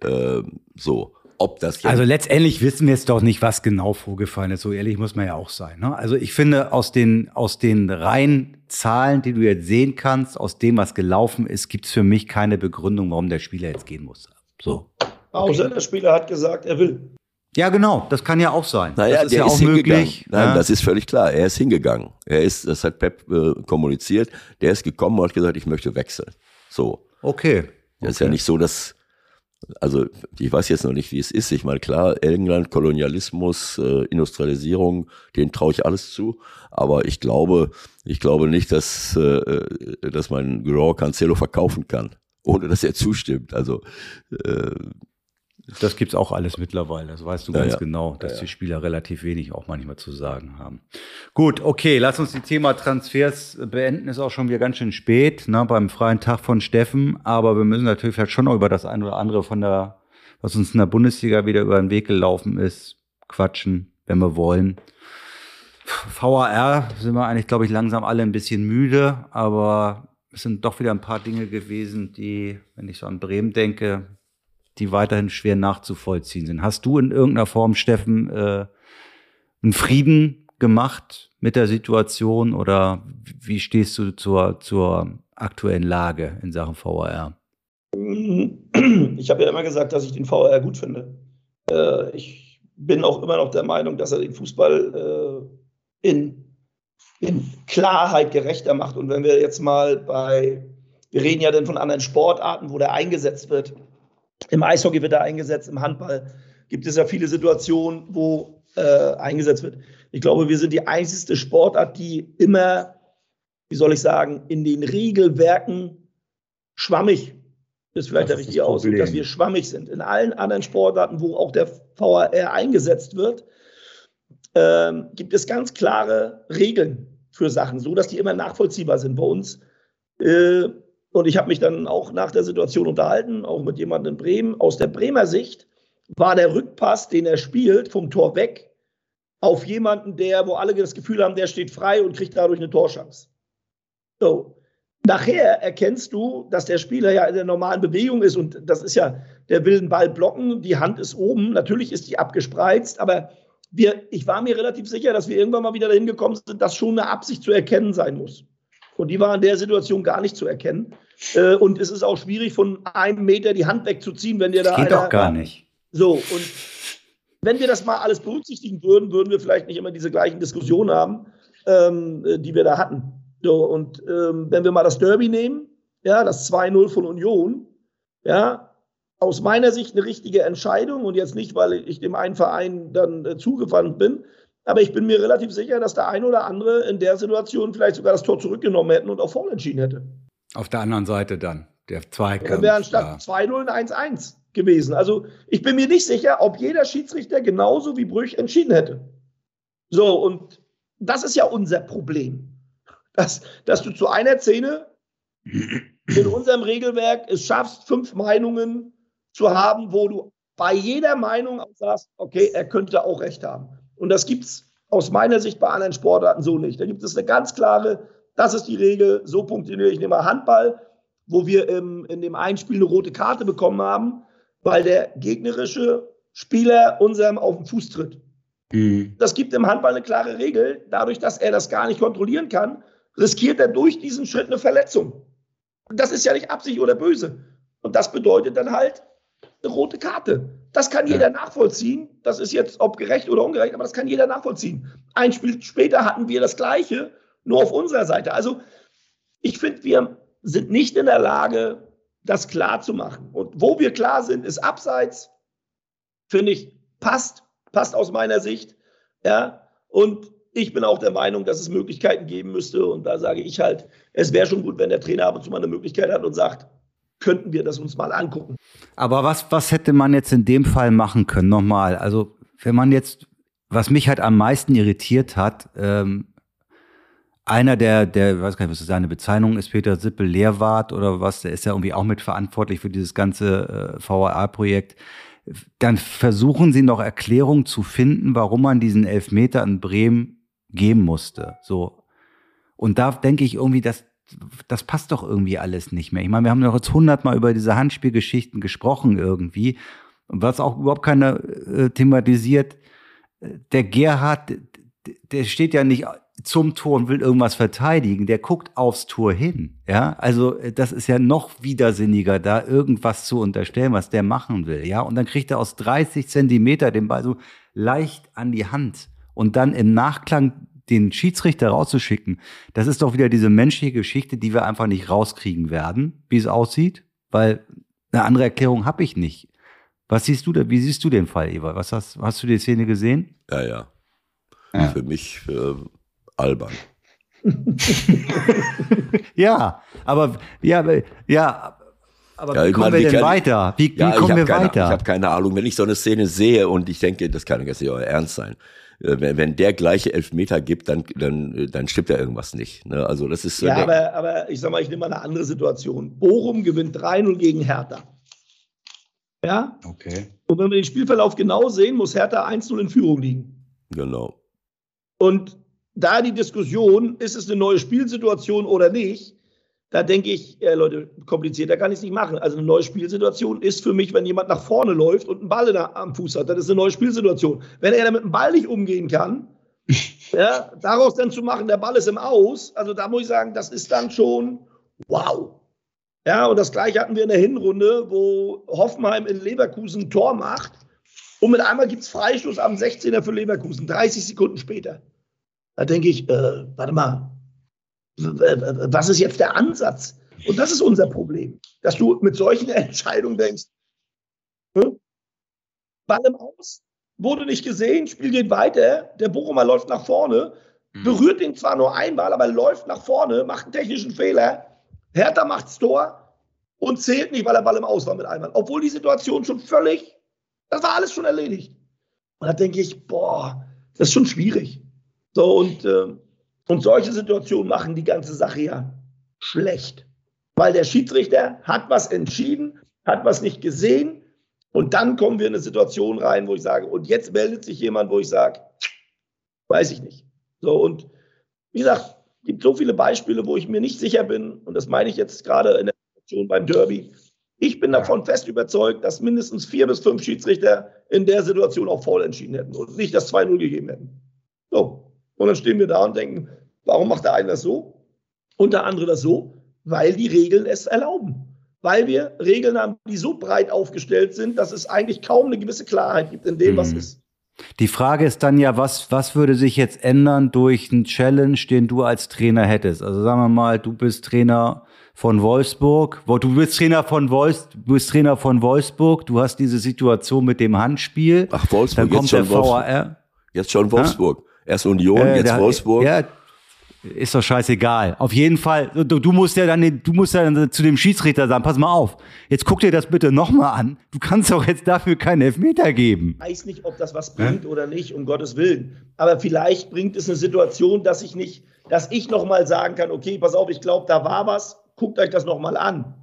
Äh, so ob das jetzt Also letztendlich wissen wir jetzt doch nicht, was genau vorgefallen ist. So ehrlich muss man ja auch sein. Ne? Also ich finde, aus den, aus den reinen Zahlen, die du jetzt sehen kannst, aus dem, was gelaufen ist, gibt es für mich keine Begründung, warum der Spieler jetzt gehen muss. So. Außer der Spieler hat gesagt, er will. Ja, genau, das kann ja auch sein. Naja, das ist ja ist auch möglich. Nein, ja. das ist völlig klar. Er ist hingegangen. Er ist, das hat Pep äh, kommuniziert. Der ist gekommen und hat gesagt, ich möchte wechseln. So. Okay. Das ist ja nicht so, dass also ich weiß jetzt noch nicht, wie es ist. Ich meine, klar, England, Kolonialismus, äh, Industrialisierung, denen traue ich alles zu. Aber ich glaube, ich glaube nicht, dass, äh, dass man Joao Cancelo verkaufen kann, ohne dass er zustimmt. Also äh, das gibt's auch alles mittlerweile. Das weißt du ja, ganz ja. genau, dass ja, die Spieler relativ wenig auch manchmal zu sagen haben. Gut, okay, lass uns die Thema Transfers beenden. Ist auch schon wieder ganz schön spät, ne, beim freien Tag von Steffen. Aber wir müssen natürlich vielleicht schon noch über das eine oder andere von der, was uns in der Bundesliga wieder über den Weg gelaufen ist, quatschen, wenn wir wollen. VAR sind wir eigentlich, glaube ich, langsam alle ein bisschen müde, aber es sind doch wieder ein paar Dinge gewesen, die, wenn ich so an Bremen denke, die weiterhin schwer nachzuvollziehen sind. Hast du in irgendeiner Form, Steffen, äh, einen Frieden gemacht mit der Situation oder wie stehst du zur, zur aktuellen Lage in Sachen VAR? Ich habe ja immer gesagt, dass ich den VAR gut finde. Äh, ich bin auch immer noch der Meinung, dass er den Fußball äh, in, in Klarheit gerechter macht. Und wenn wir jetzt mal bei, wir reden ja dann von anderen Sportarten, wo der eingesetzt wird. Im Eishockey wird er eingesetzt, im Handball gibt es ja viele Situationen, wo äh, eingesetzt wird. Ich glaube, wir sind die einzige Sportart, die immer, wie soll ich sagen, in den Regelwerken schwammig ist vielleicht das der richtige Ausdruck, dass wir schwammig sind. In allen anderen Sportarten, wo auch der VAR eingesetzt wird, ähm, gibt es ganz klare Regeln für Sachen, so dass die immer nachvollziehbar sind bei uns. Äh, und ich habe mich dann auch nach der Situation unterhalten, auch mit jemandem in Bremen. Aus der Bremer Sicht war der Rückpass, den er spielt, vom Tor weg, auf jemanden, der, wo alle das Gefühl haben, der steht frei und kriegt dadurch eine Torschance. So. Nachher erkennst du, dass der Spieler ja in der normalen Bewegung ist und das ist ja, der will den Ball blocken, die Hand ist oben, natürlich ist die abgespreizt, aber wir, ich war mir relativ sicher, dass wir irgendwann mal wieder dahin gekommen sind, dass schon eine Absicht zu erkennen sein muss. Und die war in der Situation gar nicht zu erkennen. Äh, und es ist auch schwierig, von einem Meter die Hand wegzuziehen, wenn dir da. Das geht doch gar nicht. So, und wenn wir das mal alles berücksichtigen würden, würden wir vielleicht nicht immer diese gleichen Diskussionen haben, ähm, die wir da hatten. So, und ähm, wenn wir mal das Derby nehmen, ja, das 2-0 von Union, ja, aus meiner Sicht eine richtige Entscheidung und jetzt nicht, weil ich dem einen Verein dann äh, zugewandt bin, aber ich bin mir relativ sicher, dass der ein oder andere in der Situation vielleicht sogar das Tor zurückgenommen hätten und auch voll entschieden hätte. Auf der anderen Seite dann, der Zweikampf. Dann wäre anstatt 2-0 ein 1-1 gewesen. Also ich bin mir nicht sicher, ob jeder Schiedsrichter genauso wie Brüch entschieden hätte. So, und das ist ja unser Problem. Dass, dass du zu einer Szene in unserem Regelwerk es schaffst, fünf Meinungen zu haben, wo du bei jeder Meinung auch sagst, okay, er könnte auch recht haben. Und das gibt es aus meiner Sicht bei anderen Sportarten so nicht. Da gibt es eine ganz klare, das ist die Regel, so funktioniert ich nehme mal Handball, wo wir im, in dem einen Spiel eine rote Karte bekommen haben, weil der gegnerische Spieler unserem auf den Fuß tritt. Mhm. Das gibt im Handball eine klare Regel. Dadurch, dass er das gar nicht kontrollieren kann, riskiert er durch diesen Schritt eine Verletzung. Und das ist ja nicht Absicht oder böse. Und das bedeutet dann halt eine rote Karte. Das kann jeder ja. nachvollziehen. Das ist jetzt, ob gerecht oder ungerecht, aber das kann jeder nachvollziehen. Ein Spiel später hatten wir das Gleiche, nur auf unserer Seite. Also ich finde, wir sind nicht in der Lage, das klar zu machen. Und wo wir klar sind, ist abseits, finde ich, passt, passt aus meiner Sicht. Ja, und ich bin auch der Meinung, dass es Möglichkeiten geben müsste. Und da sage ich halt, es wäre schon gut, wenn der Trainer ab und zu mal eine Möglichkeit hat und sagt, könnten wir das uns mal angucken. Aber was, was hätte man jetzt in dem Fall machen können? Nochmal, also wenn man jetzt, was mich halt am meisten irritiert hat, ähm, einer der, der, weiß gar nicht, was seine Bezeichnung ist, Peter Sippel, Lehrwart oder was, der ist ja irgendwie auch mitverantwortlich für dieses ganze äh, VAA-Projekt. Dann versuchen sie noch Erklärungen zu finden, warum man diesen Elfmeter in Bremen geben musste. So. Und da denke ich irgendwie, dass das passt doch irgendwie alles nicht mehr. Ich meine, wir haben doch jetzt hundertmal über diese Handspielgeschichten gesprochen irgendwie. Und was auch überhaupt keiner äh, thematisiert, der Gerhard, der steht ja nicht zum Tor und will irgendwas verteidigen, der guckt aufs Tor hin. Ja, also äh, das ist ja noch widersinniger, da irgendwas zu unterstellen, was der machen will. Ja, und dann kriegt er aus 30 Zentimeter den Ball so leicht an die Hand und dann im Nachklang den Schiedsrichter rauszuschicken, das ist doch wieder diese menschliche Geschichte, die wir einfach nicht rauskriegen werden, wie es aussieht, weil eine andere Erklärung habe ich nicht. Was siehst du da? Wie siehst du den Fall, Eva? Was hast, hast du die Szene gesehen? Ja, ja. ja. Für mich äh, albern. (laughs) ja, aber ja, ja, aber ja, wie kommen meine, wir denn kann, weiter? Wie, ja, wie kommen wir keine, weiter? Ich habe keine Ahnung. Wenn ich so eine Szene sehe und ich denke, das kann jetzt nicht euer Ernst sein. Äh, wenn, wenn der gleiche Elfmeter gibt, dann, dann, dann stimmt ja irgendwas nicht. Ne? Also das ist. Ja, aber, aber ich sag mal, ich nehme mal eine andere Situation. Bochum gewinnt 3-0 gegen Hertha. Ja? Okay. Und wenn wir den Spielverlauf genau sehen, muss Hertha 1-0 in Führung liegen. Genau. Und da die Diskussion, ist es eine neue Spielsituation oder nicht, da denke ich, äh, Leute, komplizierter kann ich es nicht machen. Also eine neue Spielsituation ist für mich, wenn jemand nach vorne läuft und einen Ball der, am Fuß hat, das ist eine neue Spielsituation. Wenn er mit dem Ball nicht umgehen kann, (laughs) ja, daraus dann zu machen, der Ball ist im Aus, also da muss ich sagen, das ist dann schon wow. Ja, und das gleiche hatten wir in der Hinrunde, wo Hoffenheim in Leverkusen ein Tor macht und mit einmal gibt es Freistoß am 16er für Leverkusen, 30 Sekunden später. Da denke ich, äh, warte mal, was ist jetzt der Ansatz? Und das ist unser Problem, dass du mit solchen (laughs) Entscheidungen denkst, hm? Ball im Aus, wurde nicht gesehen, Spiel geht weiter, der Bochumer läuft nach vorne, mhm. berührt ihn zwar nur einmal, aber läuft nach vorne, macht einen technischen Fehler, Hertha macht's Tor und zählt nicht, weil er Ball im Aus war mit einmal. Obwohl die Situation schon völlig, das war alles schon erledigt. Und da denke ich, boah, das ist schon schwierig. So, und äh, und solche Situationen machen die ganze Sache ja schlecht. Weil der Schiedsrichter hat was entschieden, hat was nicht gesehen. Und dann kommen wir in eine Situation rein, wo ich sage, und jetzt meldet sich jemand, wo ich sage, weiß ich nicht. So, und wie gesagt, es gibt so viele Beispiele, wo ich mir nicht sicher bin, und das meine ich jetzt gerade in der Situation beim Derby. Ich bin davon fest überzeugt, dass mindestens vier bis fünf Schiedsrichter in der Situation auch voll entschieden hätten und nicht das 2-0 gegeben hätten. So. Und dann stehen wir da und denken, Warum macht der eine das so und der andere das so? Weil die Regeln es erlauben. Weil wir Regeln haben, die so breit aufgestellt sind, dass es eigentlich kaum eine gewisse Klarheit gibt in dem, was mhm. ist. Die Frage ist dann ja, was, was würde sich jetzt ändern durch einen Challenge, den du als Trainer hättest? Also sagen wir mal, du bist Trainer von Wolfsburg, du bist Trainer von Wolfs, du bist Trainer von Wolfsburg, du hast diese Situation mit dem Handspiel. Ach, Wolfsburg, dann kommt der VAR. Jetzt schon Wolfsburg. Erst Union, äh, jetzt der, Wolfsburg. Ja, ist doch scheißegal. Auf jeden Fall, du, du musst ja dann, du musst ja dann zu dem Schiedsrichter sagen, pass mal auf, jetzt guck dir das bitte nochmal an. Du kannst doch jetzt dafür keinen Elfmeter geben. Ich weiß nicht, ob das was bringt ja? oder nicht, um Gottes Willen. Aber vielleicht bringt es eine Situation, dass ich nicht, dass ich nochmal sagen kann, okay, pass auf, ich glaube, da war was, guckt euch das nochmal an.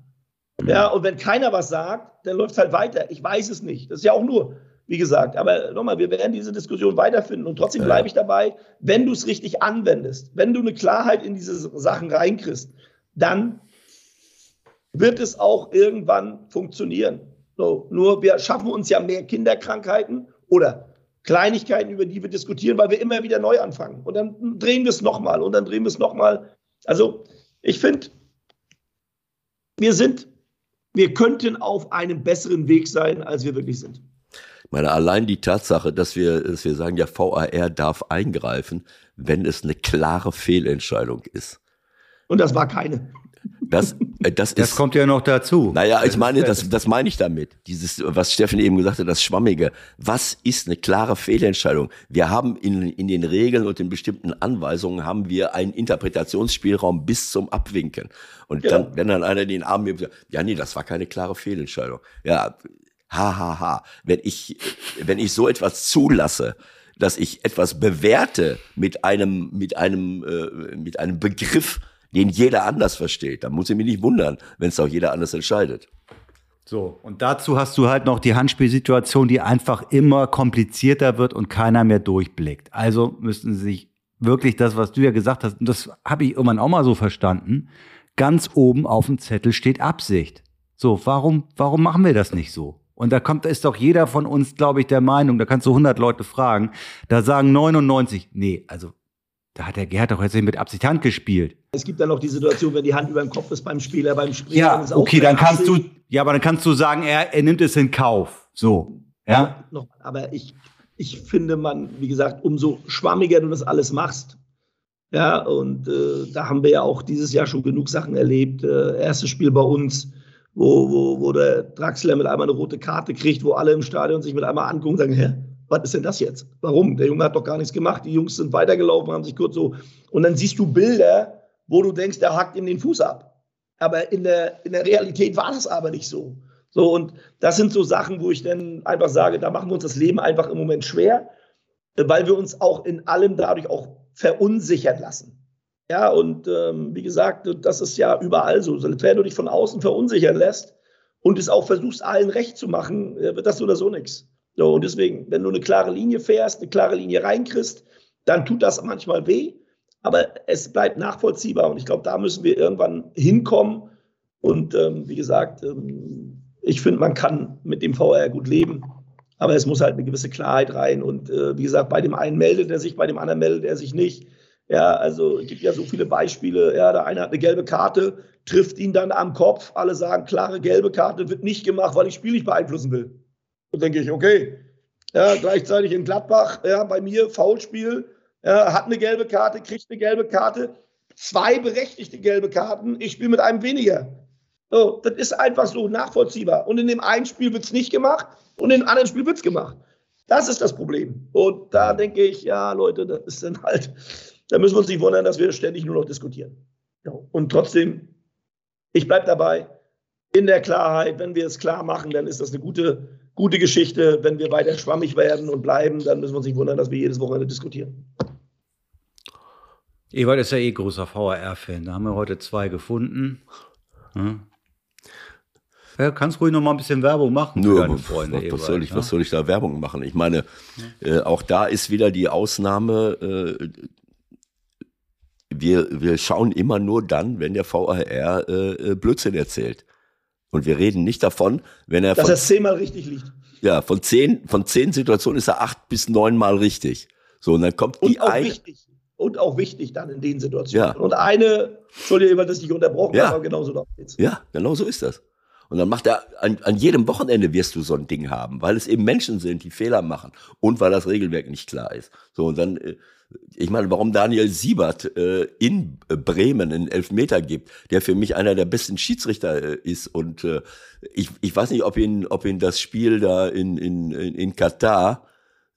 Ja, und wenn keiner was sagt, dann läuft es halt weiter. Ich weiß es nicht. Das ist ja auch nur wie gesagt, aber nochmal, wir werden diese Diskussion weiterfinden und trotzdem bleibe ich dabei, wenn du es richtig anwendest, wenn du eine Klarheit in diese Sachen reinkriegst, dann wird es auch irgendwann funktionieren. So, nur wir schaffen uns ja mehr Kinderkrankheiten oder Kleinigkeiten, über die wir diskutieren, weil wir immer wieder neu anfangen. Und dann drehen wir es nochmal und dann drehen wir es nochmal. Also ich finde, wir sind, wir könnten auf einem besseren Weg sein, als wir wirklich sind meine, allein die Tatsache, dass wir, dass wir sagen, ja, VAR darf eingreifen, wenn es eine klare Fehlentscheidung ist. Und das war keine. Das, äh, das, ist, das kommt ja noch dazu. Naja, ich meine, das, das meine ich damit. Dieses, was Steffen eben gesagt hat, das Schwammige. Was ist eine klare Fehlentscheidung? Wir haben in, in den Regeln und in bestimmten Anweisungen haben wir einen Interpretationsspielraum bis zum Abwinken. Und ja. dann, wenn dann einer den Arm mir sagt, ja, nee, das war keine klare Fehlentscheidung. Ja, ha, ha, ha. Wenn ich, wenn ich so etwas zulasse, dass ich etwas bewerte mit einem, mit einem, äh, mit einem Begriff, den jeder anders versteht, dann muss ich mich nicht wundern, wenn es auch jeder anders entscheidet. So, und dazu hast du halt noch die Handspielsituation, die einfach immer komplizierter wird und keiner mehr durchblickt. Also müssten sie sich wirklich das, was du ja gesagt hast, und das habe ich irgendwann auch mal so verstanden, ganz oben auf dem Zettel steht Absicht. So, warum, warum machen wir das nicht so? Und da kommt, ist doch jeder von uns, glaube ich, der Meinung, da kannst du 100 Leute fragen, da sagen 99, nee, also da hat der Gerhard doch jetzt nicht mit Absicht Hand gespielt. Es gibt dann noch die Situation, wenn die Hand über dem Kopf ist beim Spieler, beim Springen. Ja, okay, dann kannst du, ja, aber dann kannst du sagen, er, er nimmt es in Kauf. So, ja. ja noch, aber ich, ich finde man, wie gesagt, umso schwammiger du das alles machst. Ja, und äh, da haben wir ja auch dieses Jahr schon genug Sachen erlebt. Äh, erstes Spiel bei uns, wo, wo, wo der Draxler mit einmal eine rote Karte kriegt, wo alle im Stadion sich mit einmal angucken und sagen, hä, was ist denn das jetzt? Warum? Der Junge hat doch gar nichts gemacht. Die Jungs sind weitergelaufen, haben sich kurz so. Und dann siehst du Bilder, wo du denkst, der hackt ihm den Fuß ab. Aber in der, in der Realität war das aber nicht so. So, und das sind so Sachen, wo ich dann einfach sage, da machen wir uns das Leben einfach im Moment schwer, weil wir uns auch in allem dadurch auch verunsichern lassen. Ja, und ähm, wie gesagt, das ist ja überall so. Wenn du dich von außen verunsichern lässt und es auch versuchst, allen recht zu machen, äh, wird das so oder so nichts. So, und deswegen, wenn du eine klare Linie fährst, eine klare Linie reinkriegst, dann tut das manchmal weh. Aber es bleibt nachvollziehbar und ich glaube, da müssen wir irgendwann hinkommen. Und ähm, wie gesagt, ähm, ich finde, man kann mit dem VR gut leben. Aber es muss halt eine gewisse Klarheit rein. Und äh, wie gesagt, bei dem einen meldet er sich, bei dem anderen meldet er sich nicht. Ja, also es gibt ja so viele Beispiele. Ja, der eine hat eine gelbe Karte, trifft ihn dann am Kopf. Alle sagen, klare gelbe Karte wird nicht gemacht, weil ich Spiel nicht beeinflussen will. Und denke ich, okay. Ja, gleichzeitig in Gladbach, ja, bei mir Foulspiel, ja, hat eine gelbe Karte, kriegt eine gelbe Karte, zwei berechtigte gelbe Karten, ich spiele mit einem weniger. So, das ist einfach so nachvollziehbar. Und in dem einen Spiel wird es nicht gemacht und in dem anderen Spiel wird es gemacht. Das ist das Problem. Und da denke ich, ja, Leute, das ist dann halt, da müssen wir uns nicht wundern, dass wir ständig nur noch diskutieren. Ja, und trotzdem, ich bleibe dabei, in der Klarheit, wenn wir es klar machen, dann ist das eine gute, gute Geschichte. Wenn wir weiter schwammig werden und bleiben, dann müssen wir uns nicht wundern, dass wir jedes Wochenende diskutieren. Ewald ist ja eh großer VAR-Fan. Da haben wir heute zwei gefunden. Hm? Ja, kannst ruhig noch mal ein bisschen Werbung machen Nur, deine Freunde. Was, was soll ich, ja? was soll ich da Werbung machen? Ich meine, äh, auch da ist wieder die Ausnahme. Äh, wir, wir schauen immer nur dann, wenn der VAR äh, äh, Blödsinn erzählt. Und wir reden nicht davon, wenn er. Dass von, er zehnmal richtig liegt. Ja, von zehn, von zehn Situationen ist er acht bis neunmal richtig. So, und dann kommt und die auch eine. Wichtig. Und auch wichtig dann in den Situationen. Ja. Und eine, Entschuldigung, dass ich unterbrochen ja. habe, aber genauso darum geht's. Ja, genau so ist das. Und dann macht er, an, an jedem Wochenende wirst du so ein Ding haben, weil es eben Menschen sind, die Fehler machen und weil das Regelwerk nicht klar ist. So, und dann, äh, ich meine, warum Daniel Siebert äh, in Bremen einen Elfmeter gibt, der für mich einer der besten Schiedsrichter äh, ist. Und äh, ich, ich weiß nicht, ob ihn, ob ihn das Spiel da in, in, in Katar,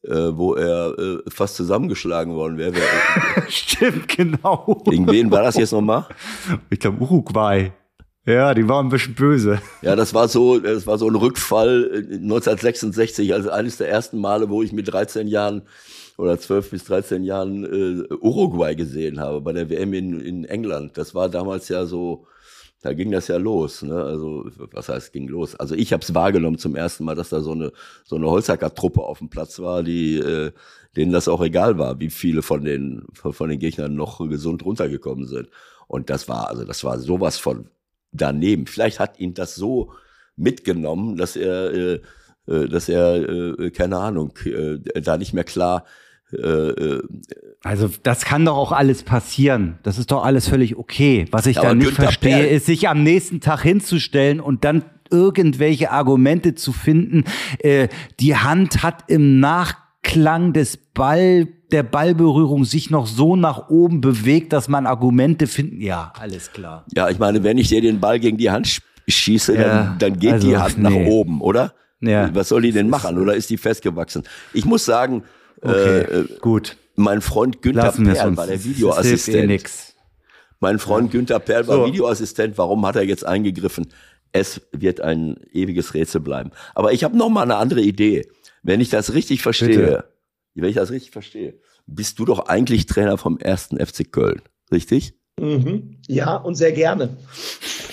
äh, wo er äh, fast zusammengeschlagen worden wäre. (laughs) Stimmt, genau. Gegen wen war das jetzt nochmal? Ich glaube Uruguay. Ja, die waren ein bisschen böse. Ja, das war so, das war so ein Rückfall 1966, also eines der ersten Male, wo ich mit 13 Jahren oder 12 bis 13 Jahren äh, Uruguay gesehen habe bei der WM in, in England. Das war damals ja so, da ging das ja los. Ne? Also was heißt ging los? Also ich habe es wahrgenommen zum ersten Mal, dass da so eine so eine Holzhacker-Truppe auf dem Platz war, die äh, denen das auch egal war, wie viele von den von den Gegnern noch gesund runtergekommen sind. Und das war also das war sowas von daneben. Vielleicht hat ihn das so mitgenommen, dass er, äh, äh, dass er, äh, keine Ahnung, äh, da nicht mehr klar. Äh, äh, also das kann doch auch alles passieren. Das ist doch alles völlig okay. Was ich da nicht verstehe, Perl ist, sich am nächsten Tag hinzustellen und dann irgendwelche Argumente zu finden. Äh, die Hand hat im Nachklang des Ball der Ballberührung sich noch so nach oben bewegt, dass man Argumente finden. Ja, alles klar. Ja, ich meine, wenn ich dir den Ball gegen die Hand schieße, ja, dann, dann geht also, die Hand nee. nach oben, oder? Ja. Was soll die denn machen? Oder ist die festgewachsen? Ich muss sagen, okay, äh, gut. Mein Freund Günther Perl war der Videoassistent. Eh mein Freund. Günther Perl war so. Videoassistent. Warum hat er jetzt eingegriffen? Es wird ein ewiges Rätsel bleiben. Aber ich habe noch mal eine andere Idee. Wenn ich das richtig verstehe, Bitte wenn ich das richtig verstehe, bist du doch eigentlich Trainer vom ersten FC Köln, richtig? Mhm. Ja, und sehr gerne.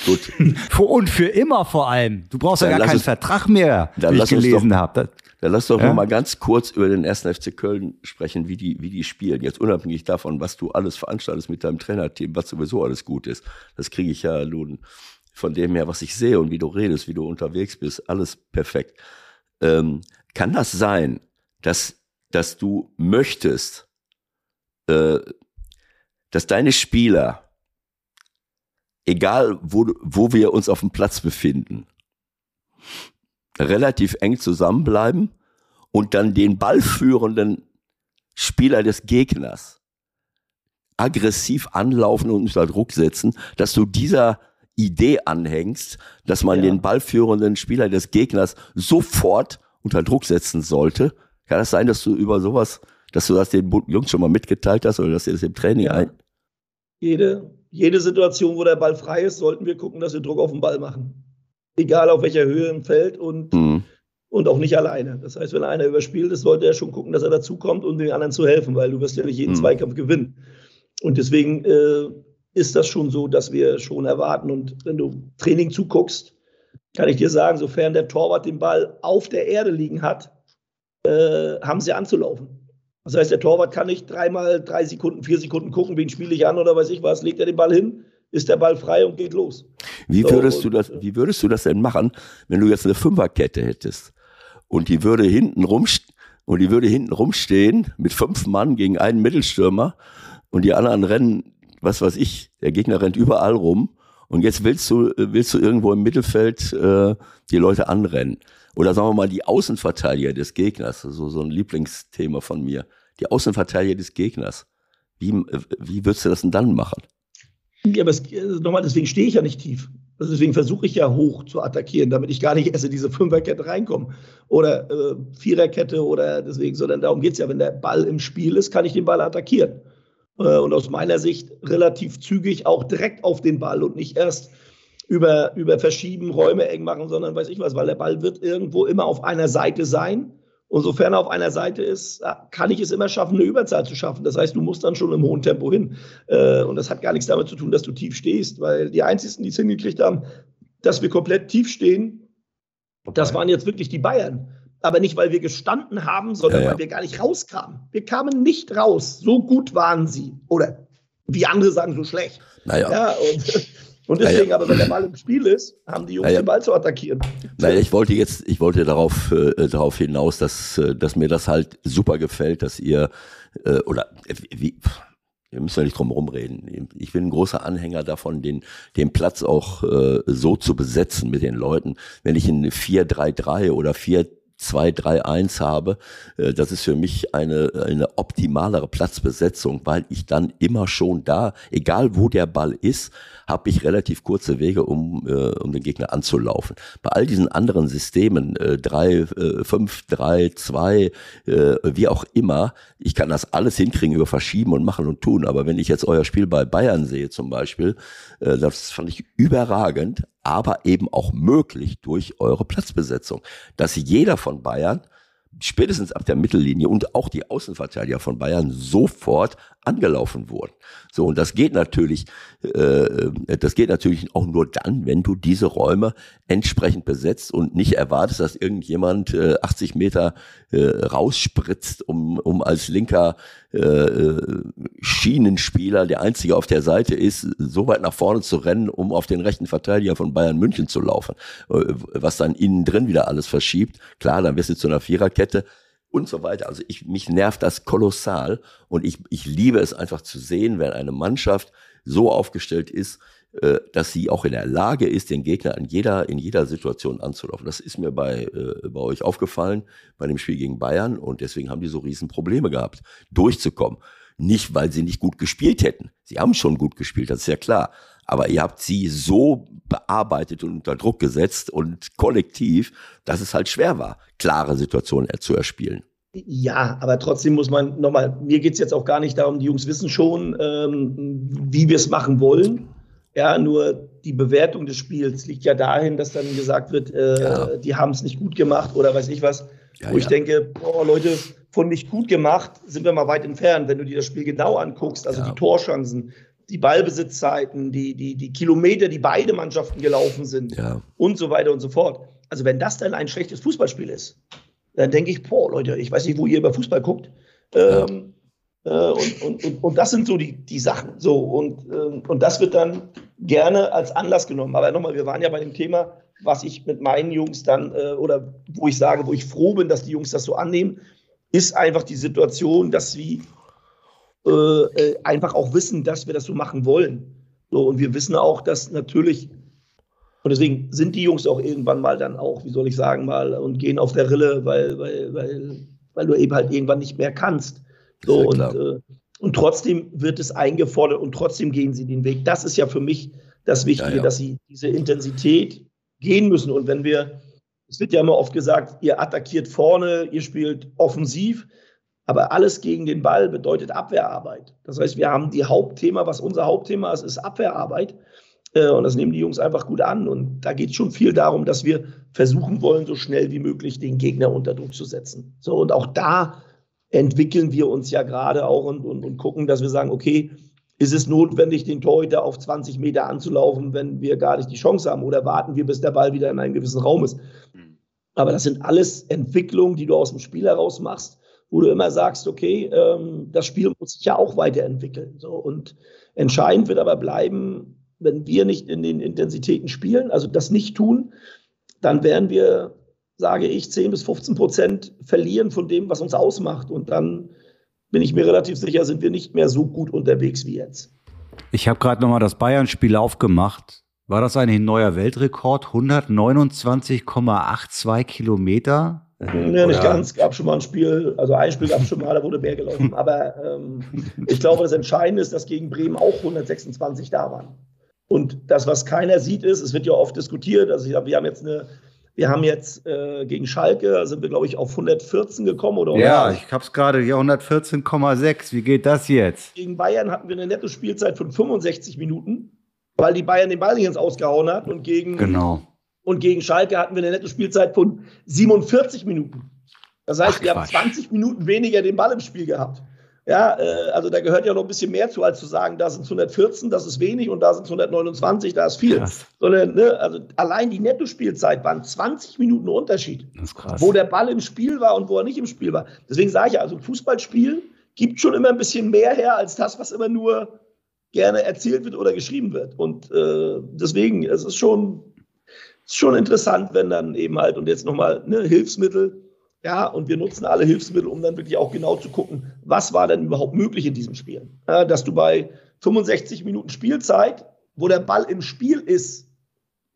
Gut. (laughs) und für immer vor allem. Du brauchst dann ja gar keinen uns, Vertrag mehr, wie ich gelesen habe. Dann lass doch ja? noch mal ganz kurz über den ersten FC Köln sprechen, wie die, wie die spielen. Jetzt unabhängig davon, was du alles veranstaltest mit deinem Trainerteam, was sowieso alles gut ist. Das kriege ich ja nun von dem her, was ich sehe und wie du redest, wie du unterwegs bist, alles perfekt. Ähm, kann das sein, dass dass du möchtest, äh, dass deine Spieler, egal wo, wo wir uns auf dem Platz befinden, relativ eng zusammenbleiben und dann den ballführenden Spieler des Gegners aggressiv anlaufen und unter Druck setzen, dass du dieser Idee anhängst, dass man ja. den ballführenden Spieler des Gegners sofort unter Druck setzen sollte kann das sein, dass du über sowas, dass du das den Jungs schon mal mitgeteilt hast oder dass ihr das im Training ja. ein? Jede, jede Situation, wo der Ball frei ist, sollten wir gucken, dass wir Druck auf den Ball machen. Egal auf welcher Höhe im Feld und, mhm. und auch nicht alleine. Das heißt, wenn einer überspielt ist, sollte er schon gucken, dass er dazukommt, um den anderen zu helfen, weil du wirst ja nicht jeden mhm. Zweikampf gewinnen. Und deswegen äh, ist das schon so, dass wir schon erwarten. Und wenn du Training zuguckst, kann ich dir sagen, sofern der Torwart den Ball auf der Erde liegen hat, äh, haben sie anzulaufen. Das heißt, der Torwart kann nicht dreimal drei Sekunden, vier Sekunden gucken, wen spiele ich an oder weiß ich was, legt er den Ball hin, ist der Ball frei und geht los. Wie würdest, so, du, das, wie würdest du das denn machen, wenn du jetzt eine Fünferkette hättest und die würde hinten rum und die würde hinten rumstehen mit fünf Mann gegen einen Mittelstürmer und die anderen rennen, was weiß ich, der Gegner rennt überall rum und jetzt willst du, willst du irgendwo im Mittelfeld äh, die Leute anrennen. Oder sagen wir mal die Außenverteidiger des Gegners, so, so ein Lieblingsthema von mir. Die Außenverteidiger des Gegners. Wie, wie würdest du das denn dann machen? Ja, aber es, also nochmal, deswegen stehe ich ja nicht tief. Also deswegen versuche ich ja hoch zu attackieren, damit ich gar nicht erst in diese Fünferkette reinkomme. Oder äh, Viererkette oder deswegen, sondern darum geht es ja, wenn der Ball im Spiel ist, kann ich den Ball attackieren. Äh, und aus meiner Sicht relativ zügig auch direkt auf den Ball und nicht erst über, über verschieben, Räume eng machen, sondern weiß ich was, weil der Ball wird irgendwo immer auf einer Seite sein. Und sofern er auf einer Seite ist, kann ich es immer schaffen, eine Überzahl zu schaffen. Das heißt, du musst dann schon im hohen Tempo hin. Äh, und das hat gar nichts damit zu tun, dass du tief stehst, weil die einzigen, die es hingekriegt haben, dass wir komplett tief stehen, das waren jetzt wirklich die Bayern aber nicht, weil wir gestanden haben, sondern ja, ja. weil wir gar nicht rauskamen. Wir kamen nicht raus. So gut waren sie. Oder wie andere sagen, so schlecht. Naja. Ja, und, (laughs) und deswegen, naja. aber wenn der Ball im Spiel ist, haben die Jungs naja. den Ball zu attackieren. Naja, ich wollte jetzt, ich wollte darauf, äh, darauf hinaus, dass, äh, dass mir das halt super gefällt, dass ihr, äh, oder äh, wie, wir müssen ja nicht drum rumreden. Ich bin ein großer Anhänger davon, den, den Platz auch äh, so zu besetzen mit den Leuten. Wenn ich in 4-3-3 oder 4 2-3-1 habe, äh, das ist für mich eine, eine optimalere Platzbesetzung, weil ich dann immer schon da, egal wo der Ball ist, habe ich relativ kurze Wege, um, äh, um den Gegner anzulaufen. Bei all diesen anderen Systemen, äh, 3, 5, 3, 2, wie auch immer, ich kann das alles hinkriegen über Verschieben und Machen und Tun. Aber wenn ich jetzt euer Spiel bei Bayern sehe zum Beispiel, äh, das fand ich überragend, aber eben auch möglich durch eure Platzbesetzung, dass jeder von Bayern spätestens ab der Mittellinie und auch die Außenverteidiger von Bayern sofort angelaufen wurden. So und das geht natürlich, äh, das geht natürlich auch nur dann, wenn du diese Räume entsprechend besetzt und nicht erwartest, dass irgendjemand äh, 80 Meter äh, rausspritzt, um um als linker äh, Schienenspieler, der einzige auf der Seite ist, so weit nach vorne zu rennen, um auf den rechten Verteidiger von Bayern München zu laufen, äh, was dann innen drin wieder alles verschiebt. Klar, dann wirst du zu einer Viererkette und so weiter. Also ich, mich nervt das kolossal und ich, ich liebe es einfach zu sehen, wenn eine Mannschaft so aufgestellt ist, äh, dass sie auch in der Lage ist, den Gegner in jeder, in jeder Situation anzulaufen. Das ist mir bei, äh, bei euch aufgefallen, bei dem Spiel gegen Bayern und deswegen haben die so riesen Probleme gehabt, durchzukommen. Nicht, weil sie nicht gut gespielt hätten. Sie haben schon gut gespielt, das ist ja klar. Aber ihr habt sie so bearbeitet und unter Druck gesetzt und kollektiv, dass es halt schwer war, klare Situationen zu erspielen. Ja, aber trotzdem muss man nochmal, mir geht es jetzt auch gar nicht darum, die Jungs wissen schon, ähm, wie wir es machen wollen. Ja, nur die Bewertung des Spiels liegt ja dahin, dass dann gesagt wird, äh, ja. die haben es nicht gut gemacht oder weiß ich was. Ja, wo ich denke, boah, Leute, von nicht gut gemacht sind wir mal weit entfernt. Wenn du dir das Spiel genau anguckst, also die Torchancen, die Ballbesitzzeiten, die, die, die Kilometer, die beide Mannschaften gelaufen sind ja. und so weiter und so fort. Also wenn das dann ein schlechtes Fußballspiel ist, dann denke ich, boah, Leute, ich weiß nicht, wo ihr über Fußball guckt. Ähm, äh, und, und, und, und, das sind so die, die Sachen. So, und, äh, und das wird dann gerne als Anlass genommen. Aber nochmal, wir waren ja bei dem Thema, was ich mit meinen Jungs dann, äh, oder wo ich sage, wo ich froh bin, dass die Jungs das so annehmen, ist einfach die Situation, dass sie äh, äh, einfach auch wissen, dass wir das so machen wollen. So, und wir wissen auch, dass natürlich, und deswegen sind die Jungs auch irgendwann mal dann auch, wie soll ich sagen, mal und gehen auf der Rille, weil, weil, weil, weil du eben halt irgendwann nicht mehr kannst. So, ja und, äh, und trotzdem wird es eingefordert und trotzdem gehen sie den Weg. Das ist ja für mich das Wichtige, ja, ja. dass sie diese Intensität gehen müssen. Und wenn wir, es wird ja immer oft gesagt, ihr attackiert vorne, ihr spielt offensiv. Aber alles gegen den Ball bedeutet Abwehrarbeit. Das heißt, wir haben die Hauptthema, was unser Hauptthema ist, ist Abwehrarbeit. Äh, und das nehmen die Jungs einfach gut an. Und da geht es schon viel darum, dass wir versuchen wollen, so schnell wie möglich den Gegner unter Druck zu setzen. So, und auch da entwickeln wir uns ja gerade auch und, und, und gucken, dass wir sagen, okay, ist es notwendig, den Torhüter auf 20 Meter anzulaufen, wenn wir gar nicht die Chance haben? Oder warten wir, bis der Ball wieder in einem gewissen Raum ist? Mhm. Aber das sind alles Entwicklungen, die du aus dem Spiel heraus machst wo du immer sagst, okay, ähm, das Spiel muss sich ja auch weiterentwickeln. So. Und entscheidend wird aber bleiben, wenn wir nicht in den Intensitäten spielen, also das nicht tun, dann werden wir, sage ich, 10 bis 15 Prozent verlieren von dem, was uns ausmacht. Und dann bin ich mir relativ sicher, sind wir nicht mehr so gut unterwegs wie jetzt. Ich habe gerade nochmal das Bayern-Spiel aufgemacht. War das ein neuer Weltrekord? 129,82 Kilometer? Ja, nicht ganz. Gab schon mal ein Spiel, also ein Spiel gab es schon mal, da wurde mehr gelaufen. (laughs) Aber ähm, ich glaube, das Entscheidende ist, dass gegen Bremen auch 126 da waren. Und das, was keiner sieht, ist, es wird ja oft diskutiert. Also wir haben jetzt eine, wir haben jetzt äh, gegen Schalke, sind wir, glaube ich, auf 114 gekommen, oder? Ja, ich habe es gerade hier 114,6. Wie geht das jetzt? Gegen Bayern hatten wir eine nette Spielzeit von 65 Minuten, weil die Bayern den Ball nicht ins Ausgehauen hat. Und gegen genau. Und gegen Schalke hatten wir eine nette Spielzeit von 47 Minuten. Das heißt, Ach, wir haben 20 Minuten weniger den Ball im Spiel gehabt. Ja, äh, also da gehört ja noch ein bisschen mehr zu, als zu sagen, da sind es 114, das ist wenig und da sind es 129, da ist viel. Krass. Sondern, ne, also allein die Nettospielzeit waren 20 Minuten Unterschied. Wo der Ball im Spiel war und wo er nicht im Spiel war. Deswegen sage ich ja, also Fußballspiel gibt schon immer ein bisschen mehr her als das, was immer nur gerne erzählt wird oder geschrieben wird. Und äh, deswegen, es ist schon ist schon interessant, wenn dann eben halt, und jetzt nochmal ne, Hilfsmittel, ja, und wir nutzen alle Hilfsmittel, um dann wirklich auch genau zu gucken, was war denn überhaupt möglich in diesem Spiel. Ja, dass du bei 65 Minuten Spielzeit, wo der Ball im Spiel ist,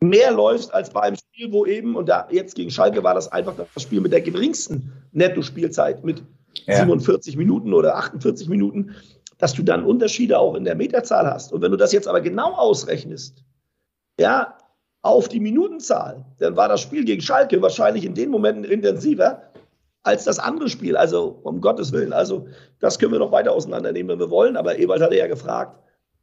mehr läufst als bei einem Spiel, wo eben, und da jetzt gegen Schalke war das einfach das Spiel mit der geringsten Netto-Spielzeit mit ja. 47 Minuten oder 48 Minuten, dass du dann Unterschiede auch in der Meterzahl hast. Und wenn du das jetzt aber genau ausrechnest, ja, auf die Minutenzahl, dann war das Spiel gegen Schalke wahrscheinlich in den Momenten intensiver als das andere Spiel. Also um Gottes Willen. Also das können wir noch weiter auseinandernehmen, wenn wir wollen. Aber Ewald hatte ja gefragt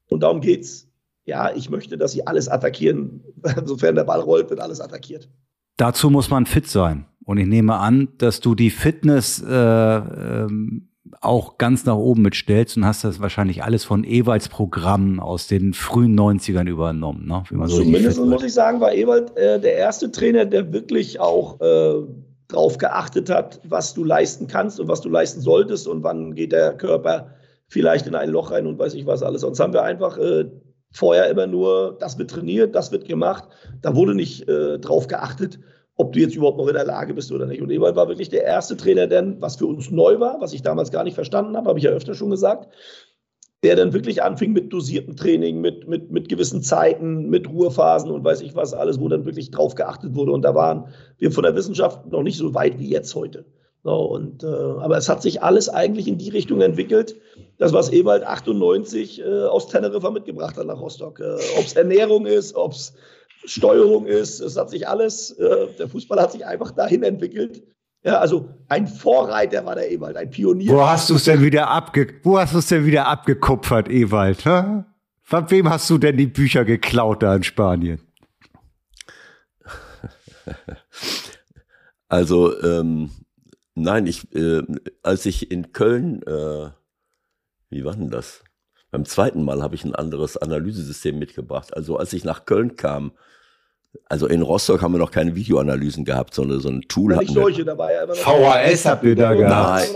und darum geht's. Ja, ich möchte, dass sie alles attackieren. (laughs) Insofern der Ball rollt, wird alles attackiert. Dazu muss man fit sein. Und ich nehme an, dass du die Fitness äh, ähm, auch ganz nach oben mitstellst und hast das wahrscheinlich alles von Ewalds Programm aus den frühen 90ern übernommen. Ne? So Zumindest muss ich sagen, war Ewald äh, der erste Trainer, der wirklich auch äh, darauf geachtet hat, was du leisten kannst und was du leisten solltest und wann geht der Körper vielleicht in ein Loch rein und weiß ich was alles. Sonst haben wir einfach äh, vorher immer nur, das wird trainiert, das wird gemacht. Da wurde nicht äh, drauf geachtet, ob du jetzt überhaupt noch in der Lage bist oder nicht. Und Ewald war wirklich der erste Trainer, denn was für uns neu war, was ich damals gar nicht verstanden habe, habe ich ja öfter schon gesagt, der dann wirklich anfing mit dosiertem Training, mit, mit, mit gewissen Zeiten, mit Ruhephasen und weiß ich was alles, wo dann wirklich drauf geachtet wurde. Und da waren wir von der Wissenschaft noch nicht so weit wie jetzt heute. So, und, äh, aber es hat sich alles eigentlich in die Richtung entwickelt, das, was Ewald 98 äh, aus Teneriffa mitgebracht hat nach Rostock. Äh, ob es Ernährung ist, ob es Steuerung ist. Es hat sich alles, äh, der Fußball hat sich einfach dahin entwickelt. Ja, also ein Vorreiter war der Ewald, ein Pionier. Wo hast du es denn wieder abge, wo hast du es denn wieder abgekupfert, Ewald? Hä? Von wem hast du denn die Bücher geklaut da in Spanien? (laughs) Also ähm, nein, ich äh, als ich in Köln, äh, wie war denn das? Beim zweiten Mal habe ich ein anderes Analysesystem mitgebracht. Also als ich nach Köln kam, also in Rostock haben wir noch keine Videoanalysen gehabt, sondern so ein Tool ja, nicht solche, da war ja immer noch VHS habt ihr da gehabt.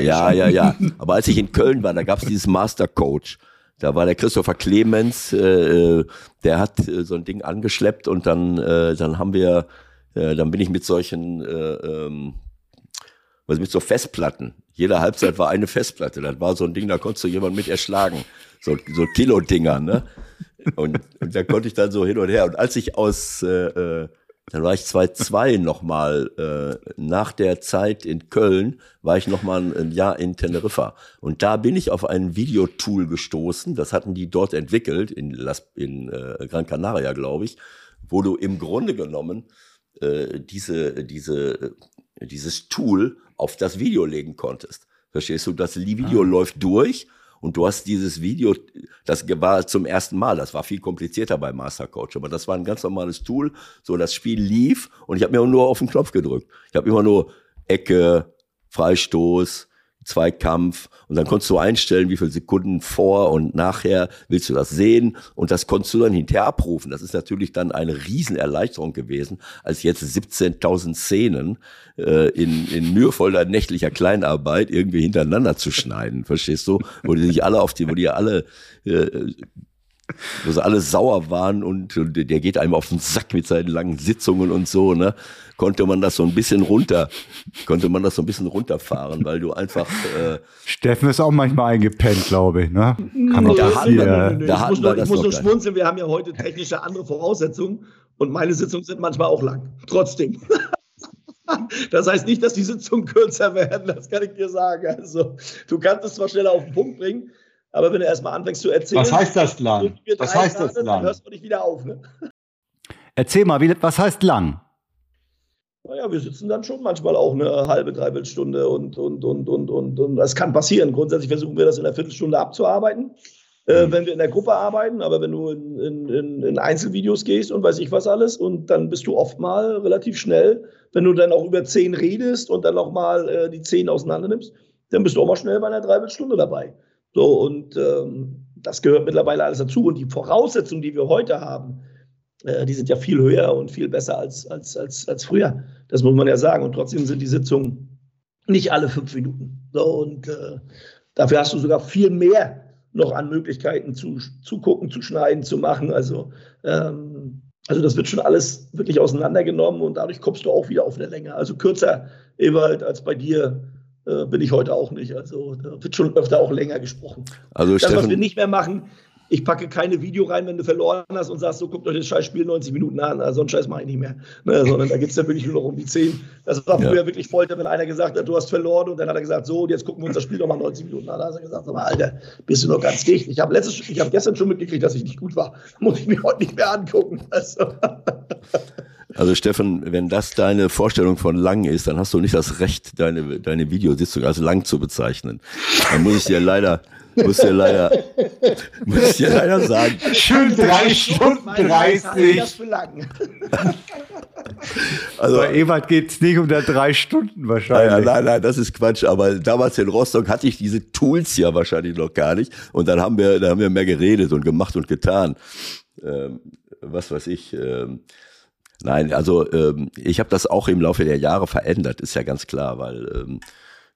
Ja, ja, ja. Aber als ich in Köln war, da gab es dieses Master Coach. Da war der Christopher Clemens, äh, der hat äh, so ein Ding angeschleppt und dann, äh, dann haben wir, äh, dann bin ich mit solchen, äh, ähm, was mit so Festplatten. Jede Halbzeit war eine Festplatte. Das war so ein Ding, da konntest du jemanden mit erschlagen. So, so Kilo-Dinger, ne? Und, und da konnte ich dann so hin und her. Und als ich aus, äh, äh, dann war ich 2002 nochmal, äh, nach der Zeit in Köln, war ich nochmal ein, ein Jahr in Teneriffa. Und da bin ich auf ein Videotool gestoßen, das hatten die dort entwickelt, in, Las, in äh, Gran Canaria, glaube ich, wo du im Grunde genommen äh, diese, diese, dieses Tool auf das Video legen konntest. Verstehst du? Das Video ah. läuft durch und du hast dieses Video, das war zum ersten Mal, das war viel komplizierter bei Mastercoach, aber das war ein ganz normales Tool. So, das Spiel lief und ich habe mir nur auf den Knopf gedrückt. Ich habe immer nur Ecke, Freistoß, Zweikampf und dann konntest du einstellen, wie viele Sekunden vor und nachher willst du das sehen und das konntest du dann hinterher abrufen. Das ist natürlich dann eine Riesenerleichterung gewesen, als jetzt 17.000 Szenen äh, in, in mühevoller nächtlicher Kleinarbeit irgendwie hintereinander zu schneiden, verstehst du? Wo die sich alle auf die, wo die alle äh, wo sie alle sauer waren und, und, der geht einem auf den Sack mit seinen langen Sitzungen und so, ne? Konnte man das so ein bisschen runter, konnte man das so ein bisschen runterfahren, weil du einfach. Äh, Steffen ist auch manchmal eingepennt, glaube ich, ne? Kann nee, da hatten wir, nee, da ich muss, ich muss nur schmunzeln, wir haben ja heute technische andere Voraussetzungen und meine Sitzungen sind manchmal auch lang. Trotzdem. (laughs) Das heißt nicht, dass die Sitzungen kürzer werden, das kann ich dir sagen. Also, du kannst es zwar schneller auf den Punkt bringen, aber wenn du erstmal anfängst zu erzählen, was heißt das lang? Was heißt das lang? Dann hörst du nicht wieder auf. Ne? Erzähl mal, wie, was heißt lang? Naja, wir sitzen dann schon manchmal auch eine halbe, dreiviertel Stunde und, und, und, und, und, und das kann passieren. Grundsätzlich versuchen wir das in einer Viertelstunde abzuarbeiten, äh, mhm. wenn wir in der Gruppe arbeiten. Aber wenn du in, in, in, Einzelvideos gehst und weiß ich was alles, und dann bist du oft mal relativ schnell, wenn du dann auch über zehn redest und dann noch mal äh, die zehn auseinander nimmst, dann bist du auch mal schnell bei einer Dreiviertelstunde dabei. So, und ähm, das gehört mittlerweile alles dazu. Und die Voraussetzungen, die wir heute haben, äh, die sind ja viel höher und viel besser als, als, als, als früher. Das muss man ja sagen. Und trotzdem sind die Sitzungen nicht alle fünf Minuten. So, und äh, dafür hast du sogar viel mehr noch an Möglichkeiten zu, zu gucken, zu schneiden, zu machen. Also, ähm, also das wird schon alles wirklich auseinandergenommen und dadurch kommst du auch wieder auf eine Länge. Also kürzer, Ewald, als bei dir bin ich heute auch nicht. Also da wird schon öfter auch länger gesprochen. Also das, Steffen, was wir nicht mehr machen, ich packe keine Video rein, wenn du verloren hast und sagst, so guckt euch das Scheißspiel 90 Minuten an. Also so einen Scheiß mache ich nicht mehr. Ne, sondern da geht es ja wirklich nur noch um die 10. Das war früher ja. wirklich Folter, wenn einer gesagt hat, du hast verloren und dann hat er gesagt, so, und jetzt gucken wir uns das Spiel nochmal 90 Minuten an. Da hat er gesagt, aber Alter, bist du noch ganz dicht. Ich habe habe gestern schon mitgekriegt, dass ich nicht gut war. Muss ich mir heute nicht mehr angucken. Also. Also Steffen, wenn das deine Vorstellung von lang ist, dann hast du nicht das Recht, deine, deine Videositzung als lang zu bezeichnen. Dann muss ich dir leider, muss dir leider, muss dir leider sagen. Schön drei Stunden dreißig. (laughs) Also, Bei Ewald geht es nicht um der drei Stunden wahrscheinlich. Nein, nein, nein, das ist Quatsch. Aber damals in Rostock hatte ich diese Tools ja wahrscheinlich noch gar nicht. Und dann haben wir, da haben wir mehr geredet und gemacht und getan. Ähm, was weiß ich. Ähm, Nein, also ähm, ich habe das auch im Laufe der Jahre verändert, ist ja ganz klar, weil ähm,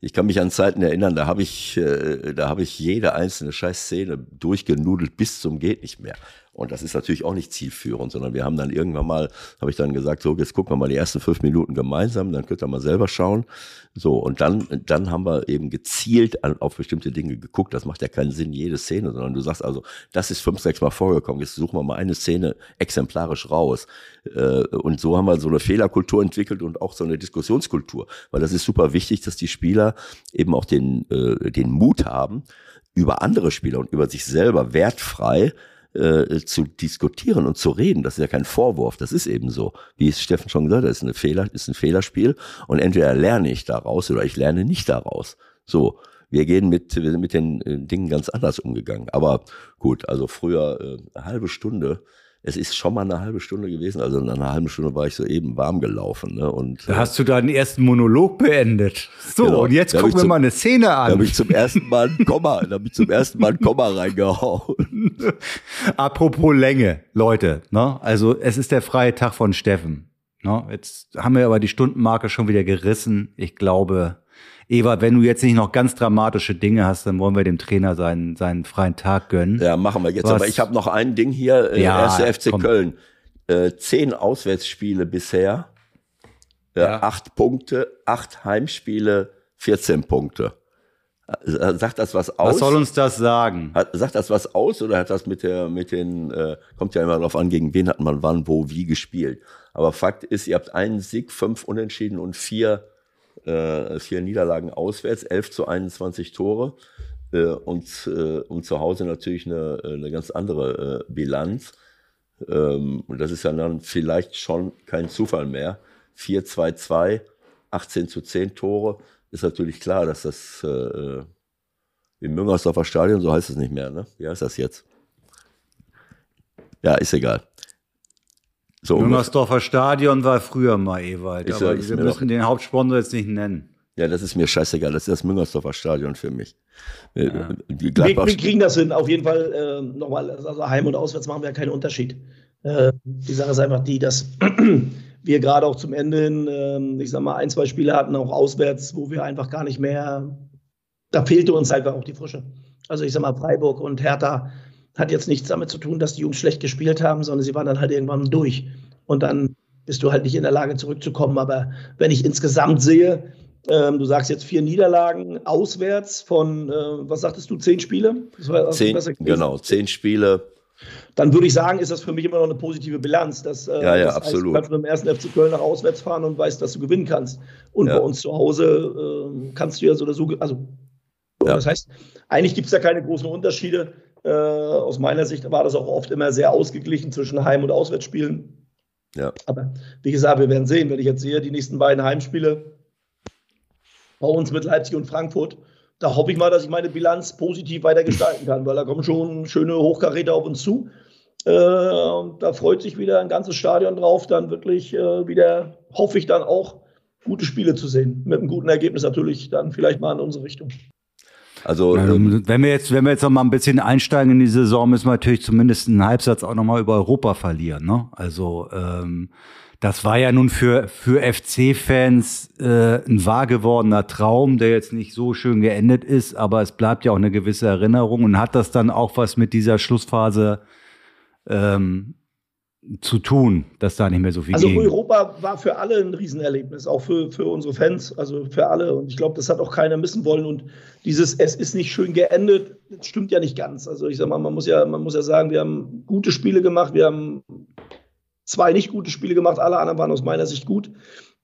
ich kann mich an Zeiten erinnern, da habe ich, äh, da habe ich jede einzelne Scheißszene durchgenudelt bis zum geht nicht mehr. Und das ist natürlich auch nicht zielführend, sondern wir haben dann irgendwann mal, habe ich dann gesagt, so, jetzt gucken wir mal die ersten fünf Minuten gemeinsam, dann könnt ihr mal selber schauen. So, und dann, dann haben wir eben gezielt auf bestimmte Dinge geguckt. Das macht ja keinen Sinn, jede Szene, sondern du sagst also, das ist fünf, sechs Mal vorgekommen, jetzt suchen wir mal eine Szene exemplarisch raus. Äh, und so haben wir so eine Fehlerkultur entwickelt und auch so eine Diskussionskultur. Weil das ist super wichtig, dass die Spieler eben auch den, äh, den Mut haben, über andere Spieler und über sich selber wertfrei äh, zu diskutieren und zu reden. Das ist ja kein Vorwurf, das ist eben so. Wie es Steffen schon gesagt hat, ist, eine Fehler, ist ein Fehlerspiel und entweder lerne ich daraus oder ich lerne nicht daraus. So, wir gehen mit, wir sind mit den äh, Dingen ganz anders umgegangen. Aber gut, also früher äh, eine halbe Stunde es ist schon mal eine halbe Stunde gewesen. Also in einer halben Stunde war ich so eben warm gelaufen. Ne? Und, da äh, hast du deinen ersten Monolog beendet. So, genau. und jetzt gucken wir zum, mal eine Szene an. Da habe ich zum ersten Mal ein Komma, da habe ich zum ersten Mal ein Komma reingehauen. (laughs) Apropos Länge, Leute, ne? Also es ist der freie Tag von Steffen. Ne? Jetzt haben wir aber die Stundenmarke schon wieder gerissen. Ich glaube, Eva, wenn du jetzt nicht noch ganz dramatische Dinge hast, dann wollen wir dem Trainer seinen, seinen freien Tag gönnen. Ja, machen wir jetzt. Was? Aber ich habe noch ein Ding hier. Äh, ja, erste FC komm. Köln. Äh, zehn Auswärtsspiele bisher. Äh, ja. Acht Punkte, acht Heimspiele, 14 Punkte. Äh, sagt das was aus? Was soll uns das sagen? Hat, sagt das was aus oder hat das mit der, mit den, äh, kommt ja immer darauf an, gegen wen hat man wann, wo, wie gespielt. Aber Fakt ist, ihr habt einen Sieg, fünf Unentschieden und vier äh, vier Niederlagen auswärts, 11 zu 21 Tore äh, und, äh, und zu Hause natürlich eine, eine ganz andere äh, Bilanz. Ähm, und das ist ja dann vielleicht schon kein Zufall mehr. 4-2-2, 18 zu 10 Tore. Ist natürlich klar, dass das äh, im Müngersdorfer Stadion, so heißt es nicht mehr, ne? Wie heißt das jetzt? Ja, ist egal. So Müngersdorfer Stadion war früher mal Ewald, aber wir müssen den Hauptsponsor jetzt nicht nennen. Ja, das ist mir scheißegal. Das ist das Müngersdorfer Stadion für mich. Äh, ja. Wir, wir, kriegen das hin. Auf jeden Fall äh, nochmal, also Heim- und Auswärts machen wir ja keinen Unterschied. Äh, die Sache ist einfach die, dass (clears throat) wir gerade auch zum Ende hin, äh, ich sag mal, ein, zwei Spiele hatten, auch auswärts, wo wir einfach gar nicht mehr, da fehlte uns einfach auch die Frische. Also ich sag mal, Freiburg und Hertha hat jetzt nichts damit zu tun, dass die Jungs schlecht gespielt haben, sondern sie waren dann halt irgendwann durch. Und dann bist du halt nicht in der Lage zurückzukommen. Aber wenn ich insgesamt sehe, ähm, du sagst jetzt vier Niederlagen auswärts von, äh, was sagtest du, zehn Spiele? zehn, genau, zehn Spiele. Dann würde ich sagen, ist das für mich immer noch eine positive Bilanz. Dass, äh, ja, ja, das absolut. du kannst mit dem ersten FC Köln nach auswärts fahren und weißt, dass du gewinnen kannst. Und ja. bei uns zu Hause äh, kannst du ja so oder so, also ja. das heißt, eigentlich gibt es da keine großen Unterschiede. Äh, aus meiner Sicht war das auch oft immer sehr ausgeglichen zwischen Heim- und Auswärtsspielen. Ja. Aber wie gesagt, wir werden sehen, wenn ich jetzt sehe, die nächsten beiden Heimspiele bei uns mit Leipzig und Frankfurt, da hoffe ich mal, dass ich meine Bilanz positiv weiter gestalten kann, weil da kommen schon schöne Hochkaräter auf uns zu. Äh, da freut sich wieder ein ganzes Stadion drauf, dann wirklich äh, wieder, hoffe ich dann auch, gute Spiele zu sehen. Mit einem guten Ergebnis natürlich dann vielleicht mal in unsere Richtung. Also ähm, wenn wir jetzt, wenn wir jetzt noch mal ein bisschen einsteigen in die Saison, müssen wir natürlich zumindest einen Halbsatz auch noch mal über Europa verlieren. Ne? Also ähm, das war ja nun für für FC-Fans äh, ein wahr gewordener Traum, der jetzt nicht so schön geendet ist, aber es bleibt ja auch eine gewisse Erinnerung und hat das dann auch was mit dieser Schlussphase ähm, zu tun, dass da nicht mehr so viel Also ging. Europa war für alle ein Riesenerlebnis, auch für, für unsere Fans, also für alle. Und ich glaube, das hat auch keiner missen wollen. Und dieses Es ist nicht schön geendet, das stimmt ja nicht ganz. Also ich sag mal, man muss ja, man muss ja sagen, wir haben gute Spiele gemacht, wir haben zwei nicht gute Spiele gemacht, alle anderen waren aus meiner Sicht gut.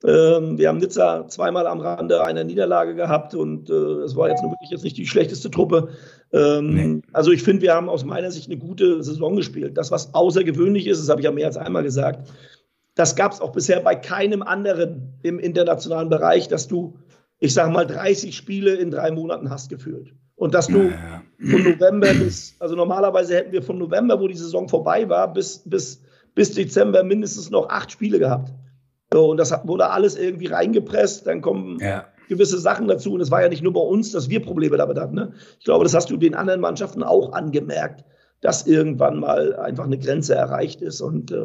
Ähm, wir haben Nizza zweimal am Rande einer Niederlage gehabt und äh, es war jetzt wirklich jetzt nicht die schlechteste Truppe. Ähm, nee. Also ich finde, wir haben aus meiner Sicht eine gute Saison gespielt. Das, was außergewöhnlich ist, das habe ich ja mehr als einmal gesagt, das gab es auch bisher bei keinem anderen im internationalen Bereich, dass du, ich sage mal, 30 Spiele in drei Monaten hast gefühlt. Und dass du ja, ja. von November bis, also normalerweise hätten wir von November, wo die Saison vorbei war, bis, bis, bis Dezember mindestens noch acht Spiele gehabt. So, und das wurde alles irgendwie reingepresst. Dann kommen ja. gewisse Sachen dazu. Und es war ja nicht nur bei uns, dass wir Probleme damit hatten. Ne? Ich glaube, das hast du den anderen Mannschaften auch angemerkt, dass irgendwann mal einfach eine Grenze erreicht ist. Und äh,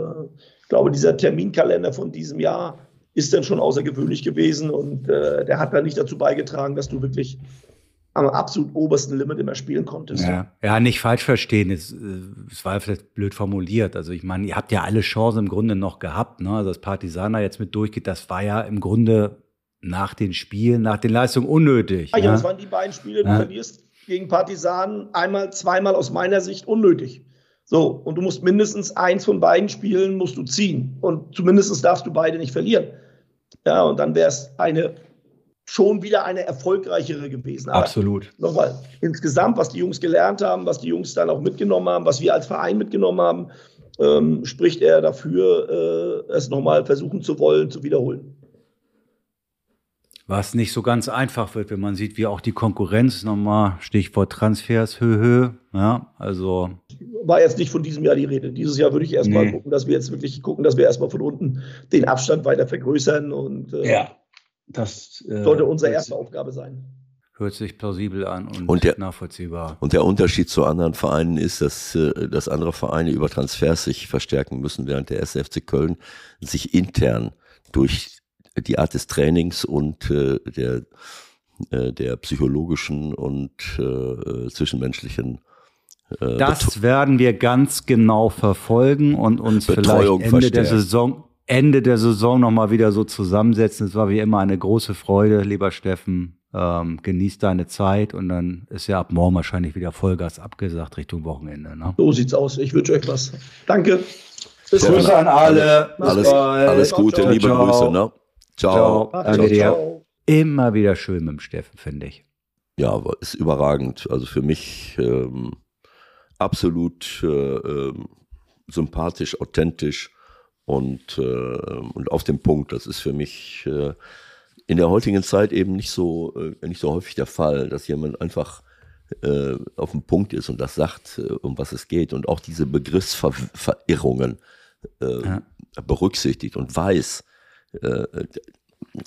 ich glaube, dieser Terminkalender von diesem Jahr ist dann schon außergewöhnlich gewesen. Und äh, der hat dann nicht dazu beigetragen, dass du wirklich am absolut obersten Limit immer spielen konntest. Ja, ja nicht falsch verstehen. Es, äh, es war vielleicht blöd formuliert. Also ich meine, ihr habt ja alle Chancen im Grunde noch gehabt. Ne? Also dass Partisaner jetzt mit durchgeht, das war ja im Grunde nach den Spielen, nach den Leistungen unnötig. Ja, ja. das waren die beiden Spiele, du ja. verlierst gegen Partisanen einmal, zweimal aus meiner Sicht unnötig. So, und du musst mindestens eins von beiden Spielen musst du ziehen. Und zumindest darfst du beide nicht verlieren. Ja, und dann wäre es eine schon wieder eine erfolgreichere gewesen. Aber Absolut. Nochmal, insgesamt, was die Jungs gelernt haben, was die Jungs dann auch mitgenommen haben, was wir als Verein mitgenommen haben, ähm, spricht er dafür, äh, es nochmal versuchen zu wollen, zu wiederholen. Was nicht so ganz einfach wird, wenn man sieht, wie auch die Konkurrenz nochmal, Stichwort Transfers, Höhe, Höhe, ja, also. War jetzt nicht von diesem Jahr die Rede. Dieses Jahr würde ich erstmal nee. gucken, dass wir jetzt wirklich gucken, dass wir erstmal von unten den Abstand weiter vergrößern und äh, ja. Das äh, sollte unsere erste Aufgabe sein. Hört sich plausibel an und, und der, nachvollziehbar. Und der Unterschied zu anderen Vereinen ist, dass, äh, dass andere Vereine über Transfers sich verstärken müssen, während der SFC Köln sich intern durch die Art des Trainings und äh, der, äh, der psychologischen und äh, zwischenmenschlichen äh, das werden wir ganz genau verfolgen und uns Betreuung vielleicht Ende verstärkt. der Saison Ende der Saison nochmal wieder so zusammensetzen. Es war wie immer eine große Freude, lieber Steffen. Ähm, genieß deine Zeit und dann ist ja ab morgen wahrscheinlich wieder Vollgas abgesagt Richtung Wochenende. Ne? So sieht's aus. Ich wünsche euch was. Danke. Bis Grüße an alle. Alles, alles Gute, ciao, liebe ciao. Grüße. Ne? Ciao. ciao. Danke dir. Immer wieder schön mit dem Steffen, finde ich. Ja, ist überragend. Also für mich ähm, absolut äh, äh, sympathisch, authentisch und, äh, und auf dem Punkt. Das ist für mich äh, in der heutigen Zeit eben nicht so, äh, nicht so häufig der Fall, dass jemand einfach äh, auf dem Punkt ist und das sagt, äh, um was es geht und auch diese Begriffsverirrungen äh, ja. berücksichtigt und weiß, äh,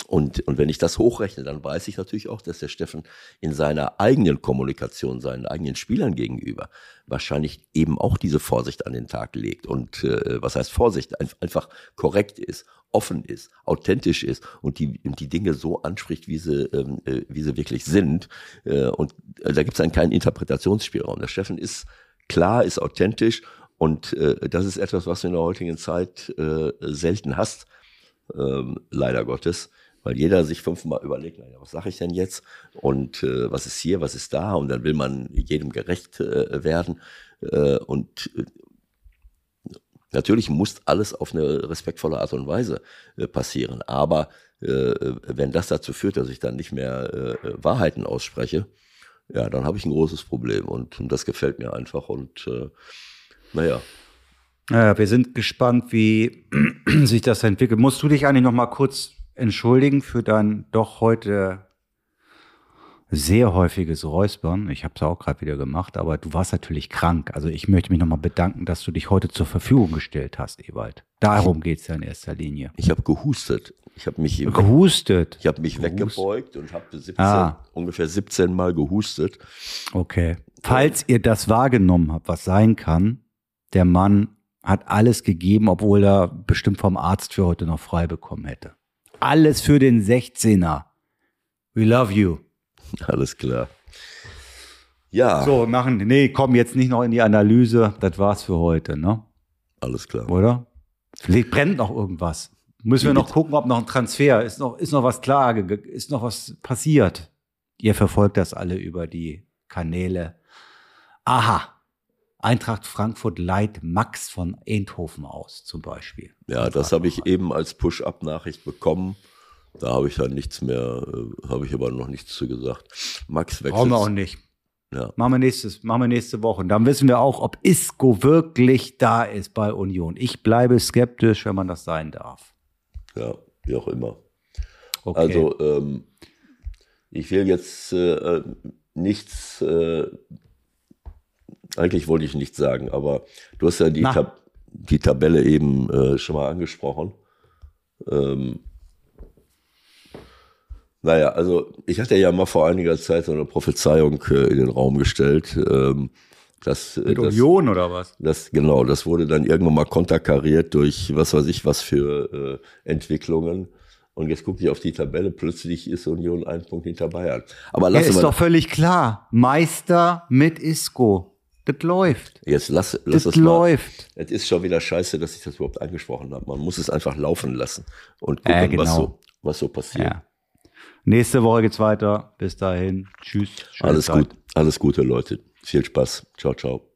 und, und wenn ich das hochrechne, dann weiß ich natürlich auch, dass der Steffen in seiner eigenen Kommunikation, seinen eigenen Spielern gegenüber wahrscheinlich eben auch diese Vorsicht an den Tag legt. Und äh, was heißt Vorsicht? einfach korrekt ist, offen ist, authentisch ist und die, die Dinge so anspricht, wie sie, ähm, äh, wie sie wirklich sind. Äh, und äh, da gibt es dann keinen Interpretationsspielraum. Der Steffen ist klar, ist authentisch und äh, das ist etwas, was du in der heutigen Zeit äh, selten hast, ähm, leider Gottes weil jeder sich fünfmal überlegt, naja, was sage ich denn jetzt? Und äh, was ist hier, was ist da? Und dann will man jedem gerecht äh, werden. Äh, und äh, natürlich muss alles auf eine respektvolle Art und Weise äh, passieren, aber äh, wenn das dazu führt, dass ich dann nicht mehr Wahrheiten ausspreche, ja, dann habe ich ein großes Problem. Und, und das gefällt mir einfach. Und naja. Ja, wir sind gespannt, wie (clears throat) sich das entwickelt. Musst du dich eigentlich noch mal kurz entschuldigen für dein doch heute sehr häufiges Räuspern. Ich habe es auch gerade wieder gemacht, aber du warst natürlich krank. Also ich möchte mich nochmal bedanken, dass du dich heute zur Verfügung gestellt hast, Ewald. Darum geht es ja in erster Linie. Ich habe gehustet. Ich habe mich gehustet. Ich habe mich Gehust. weggebeugt und habe ah. ungefähr 17 Mal gehustet. Okay. Falls ihr das wahrgenommen habt, was sein kann, der Mann hat alles gegeben, obwohl er bestimmt vom Arzt für heute noch frei bekommen hätte. Alles für den 16er. We love you. Alles klar. Ja. So, machen, nee, komm jetzt nicht noch in die Analyse. Das war's für heute, ne? Alles klar. Oder? Vielleicht brennt noch irgendwas. Müssen wir noch gucken, ob noch ein Transfer ist noch, ist noch was klar, ist noch was passiert. Ihr verfolgt das alle über die Kanäle. Aha. Eintracht Frankfurt leiht Max von Eindhoven aus, zum Beispiel. Ja, das habe ich eben als Push-Up-Nachricht bekommen. Da habe ich dann nichts mehr, äh, habe ich aber noch nichts zu gesagt. Max wechselt. Brauchen wir auch nicht. Ja. Machen, wir nächstes, machen wir nächste Woche. Und dann wissen wir auch, ob Isco wirklich da ist bei Union. Ich bleibe skeptisch, wenn man das sein darf. Ja, wie auch immer. Okay. Also, ähm, ich will jetzt äh, nichts äh, eigentlich wollte ich nichts sagen, aber du hast ja die, Tab die Tabelle eben äh, schon mal angesprochen. Ähm, naja, also ich hatte ja mal vor einiger Zeit so eine Prophezeiung äh, in den Raum gestellt. Ähm, das, äh, Mit das, Union oder was? Das, genau, das wurde dann irgendwann mal konterkariert durch was weiß ich was für äh, Entwicklungen. Und jetzt gucke ich auf die Tabelle, plötzlich ist Union ein Punkt hinter Bayern. Aber lass ja, ist doch völlig klar. Meister mit Isco. Das läuft. Jetzt lass, lass das, das läuft. Es ist schon wieder scheiße, dass ich das überhaupt angesprochen habe. Man muss es einfach laufen lassen und gucken, äh, genau. was, so, was so passiert. Ja. Nächste Woche geht's weiter. Bis dahin. Tschüss. Alles Zeit. gut. Alles Gute, Leute. Viel Spaß. Ciao, ciao.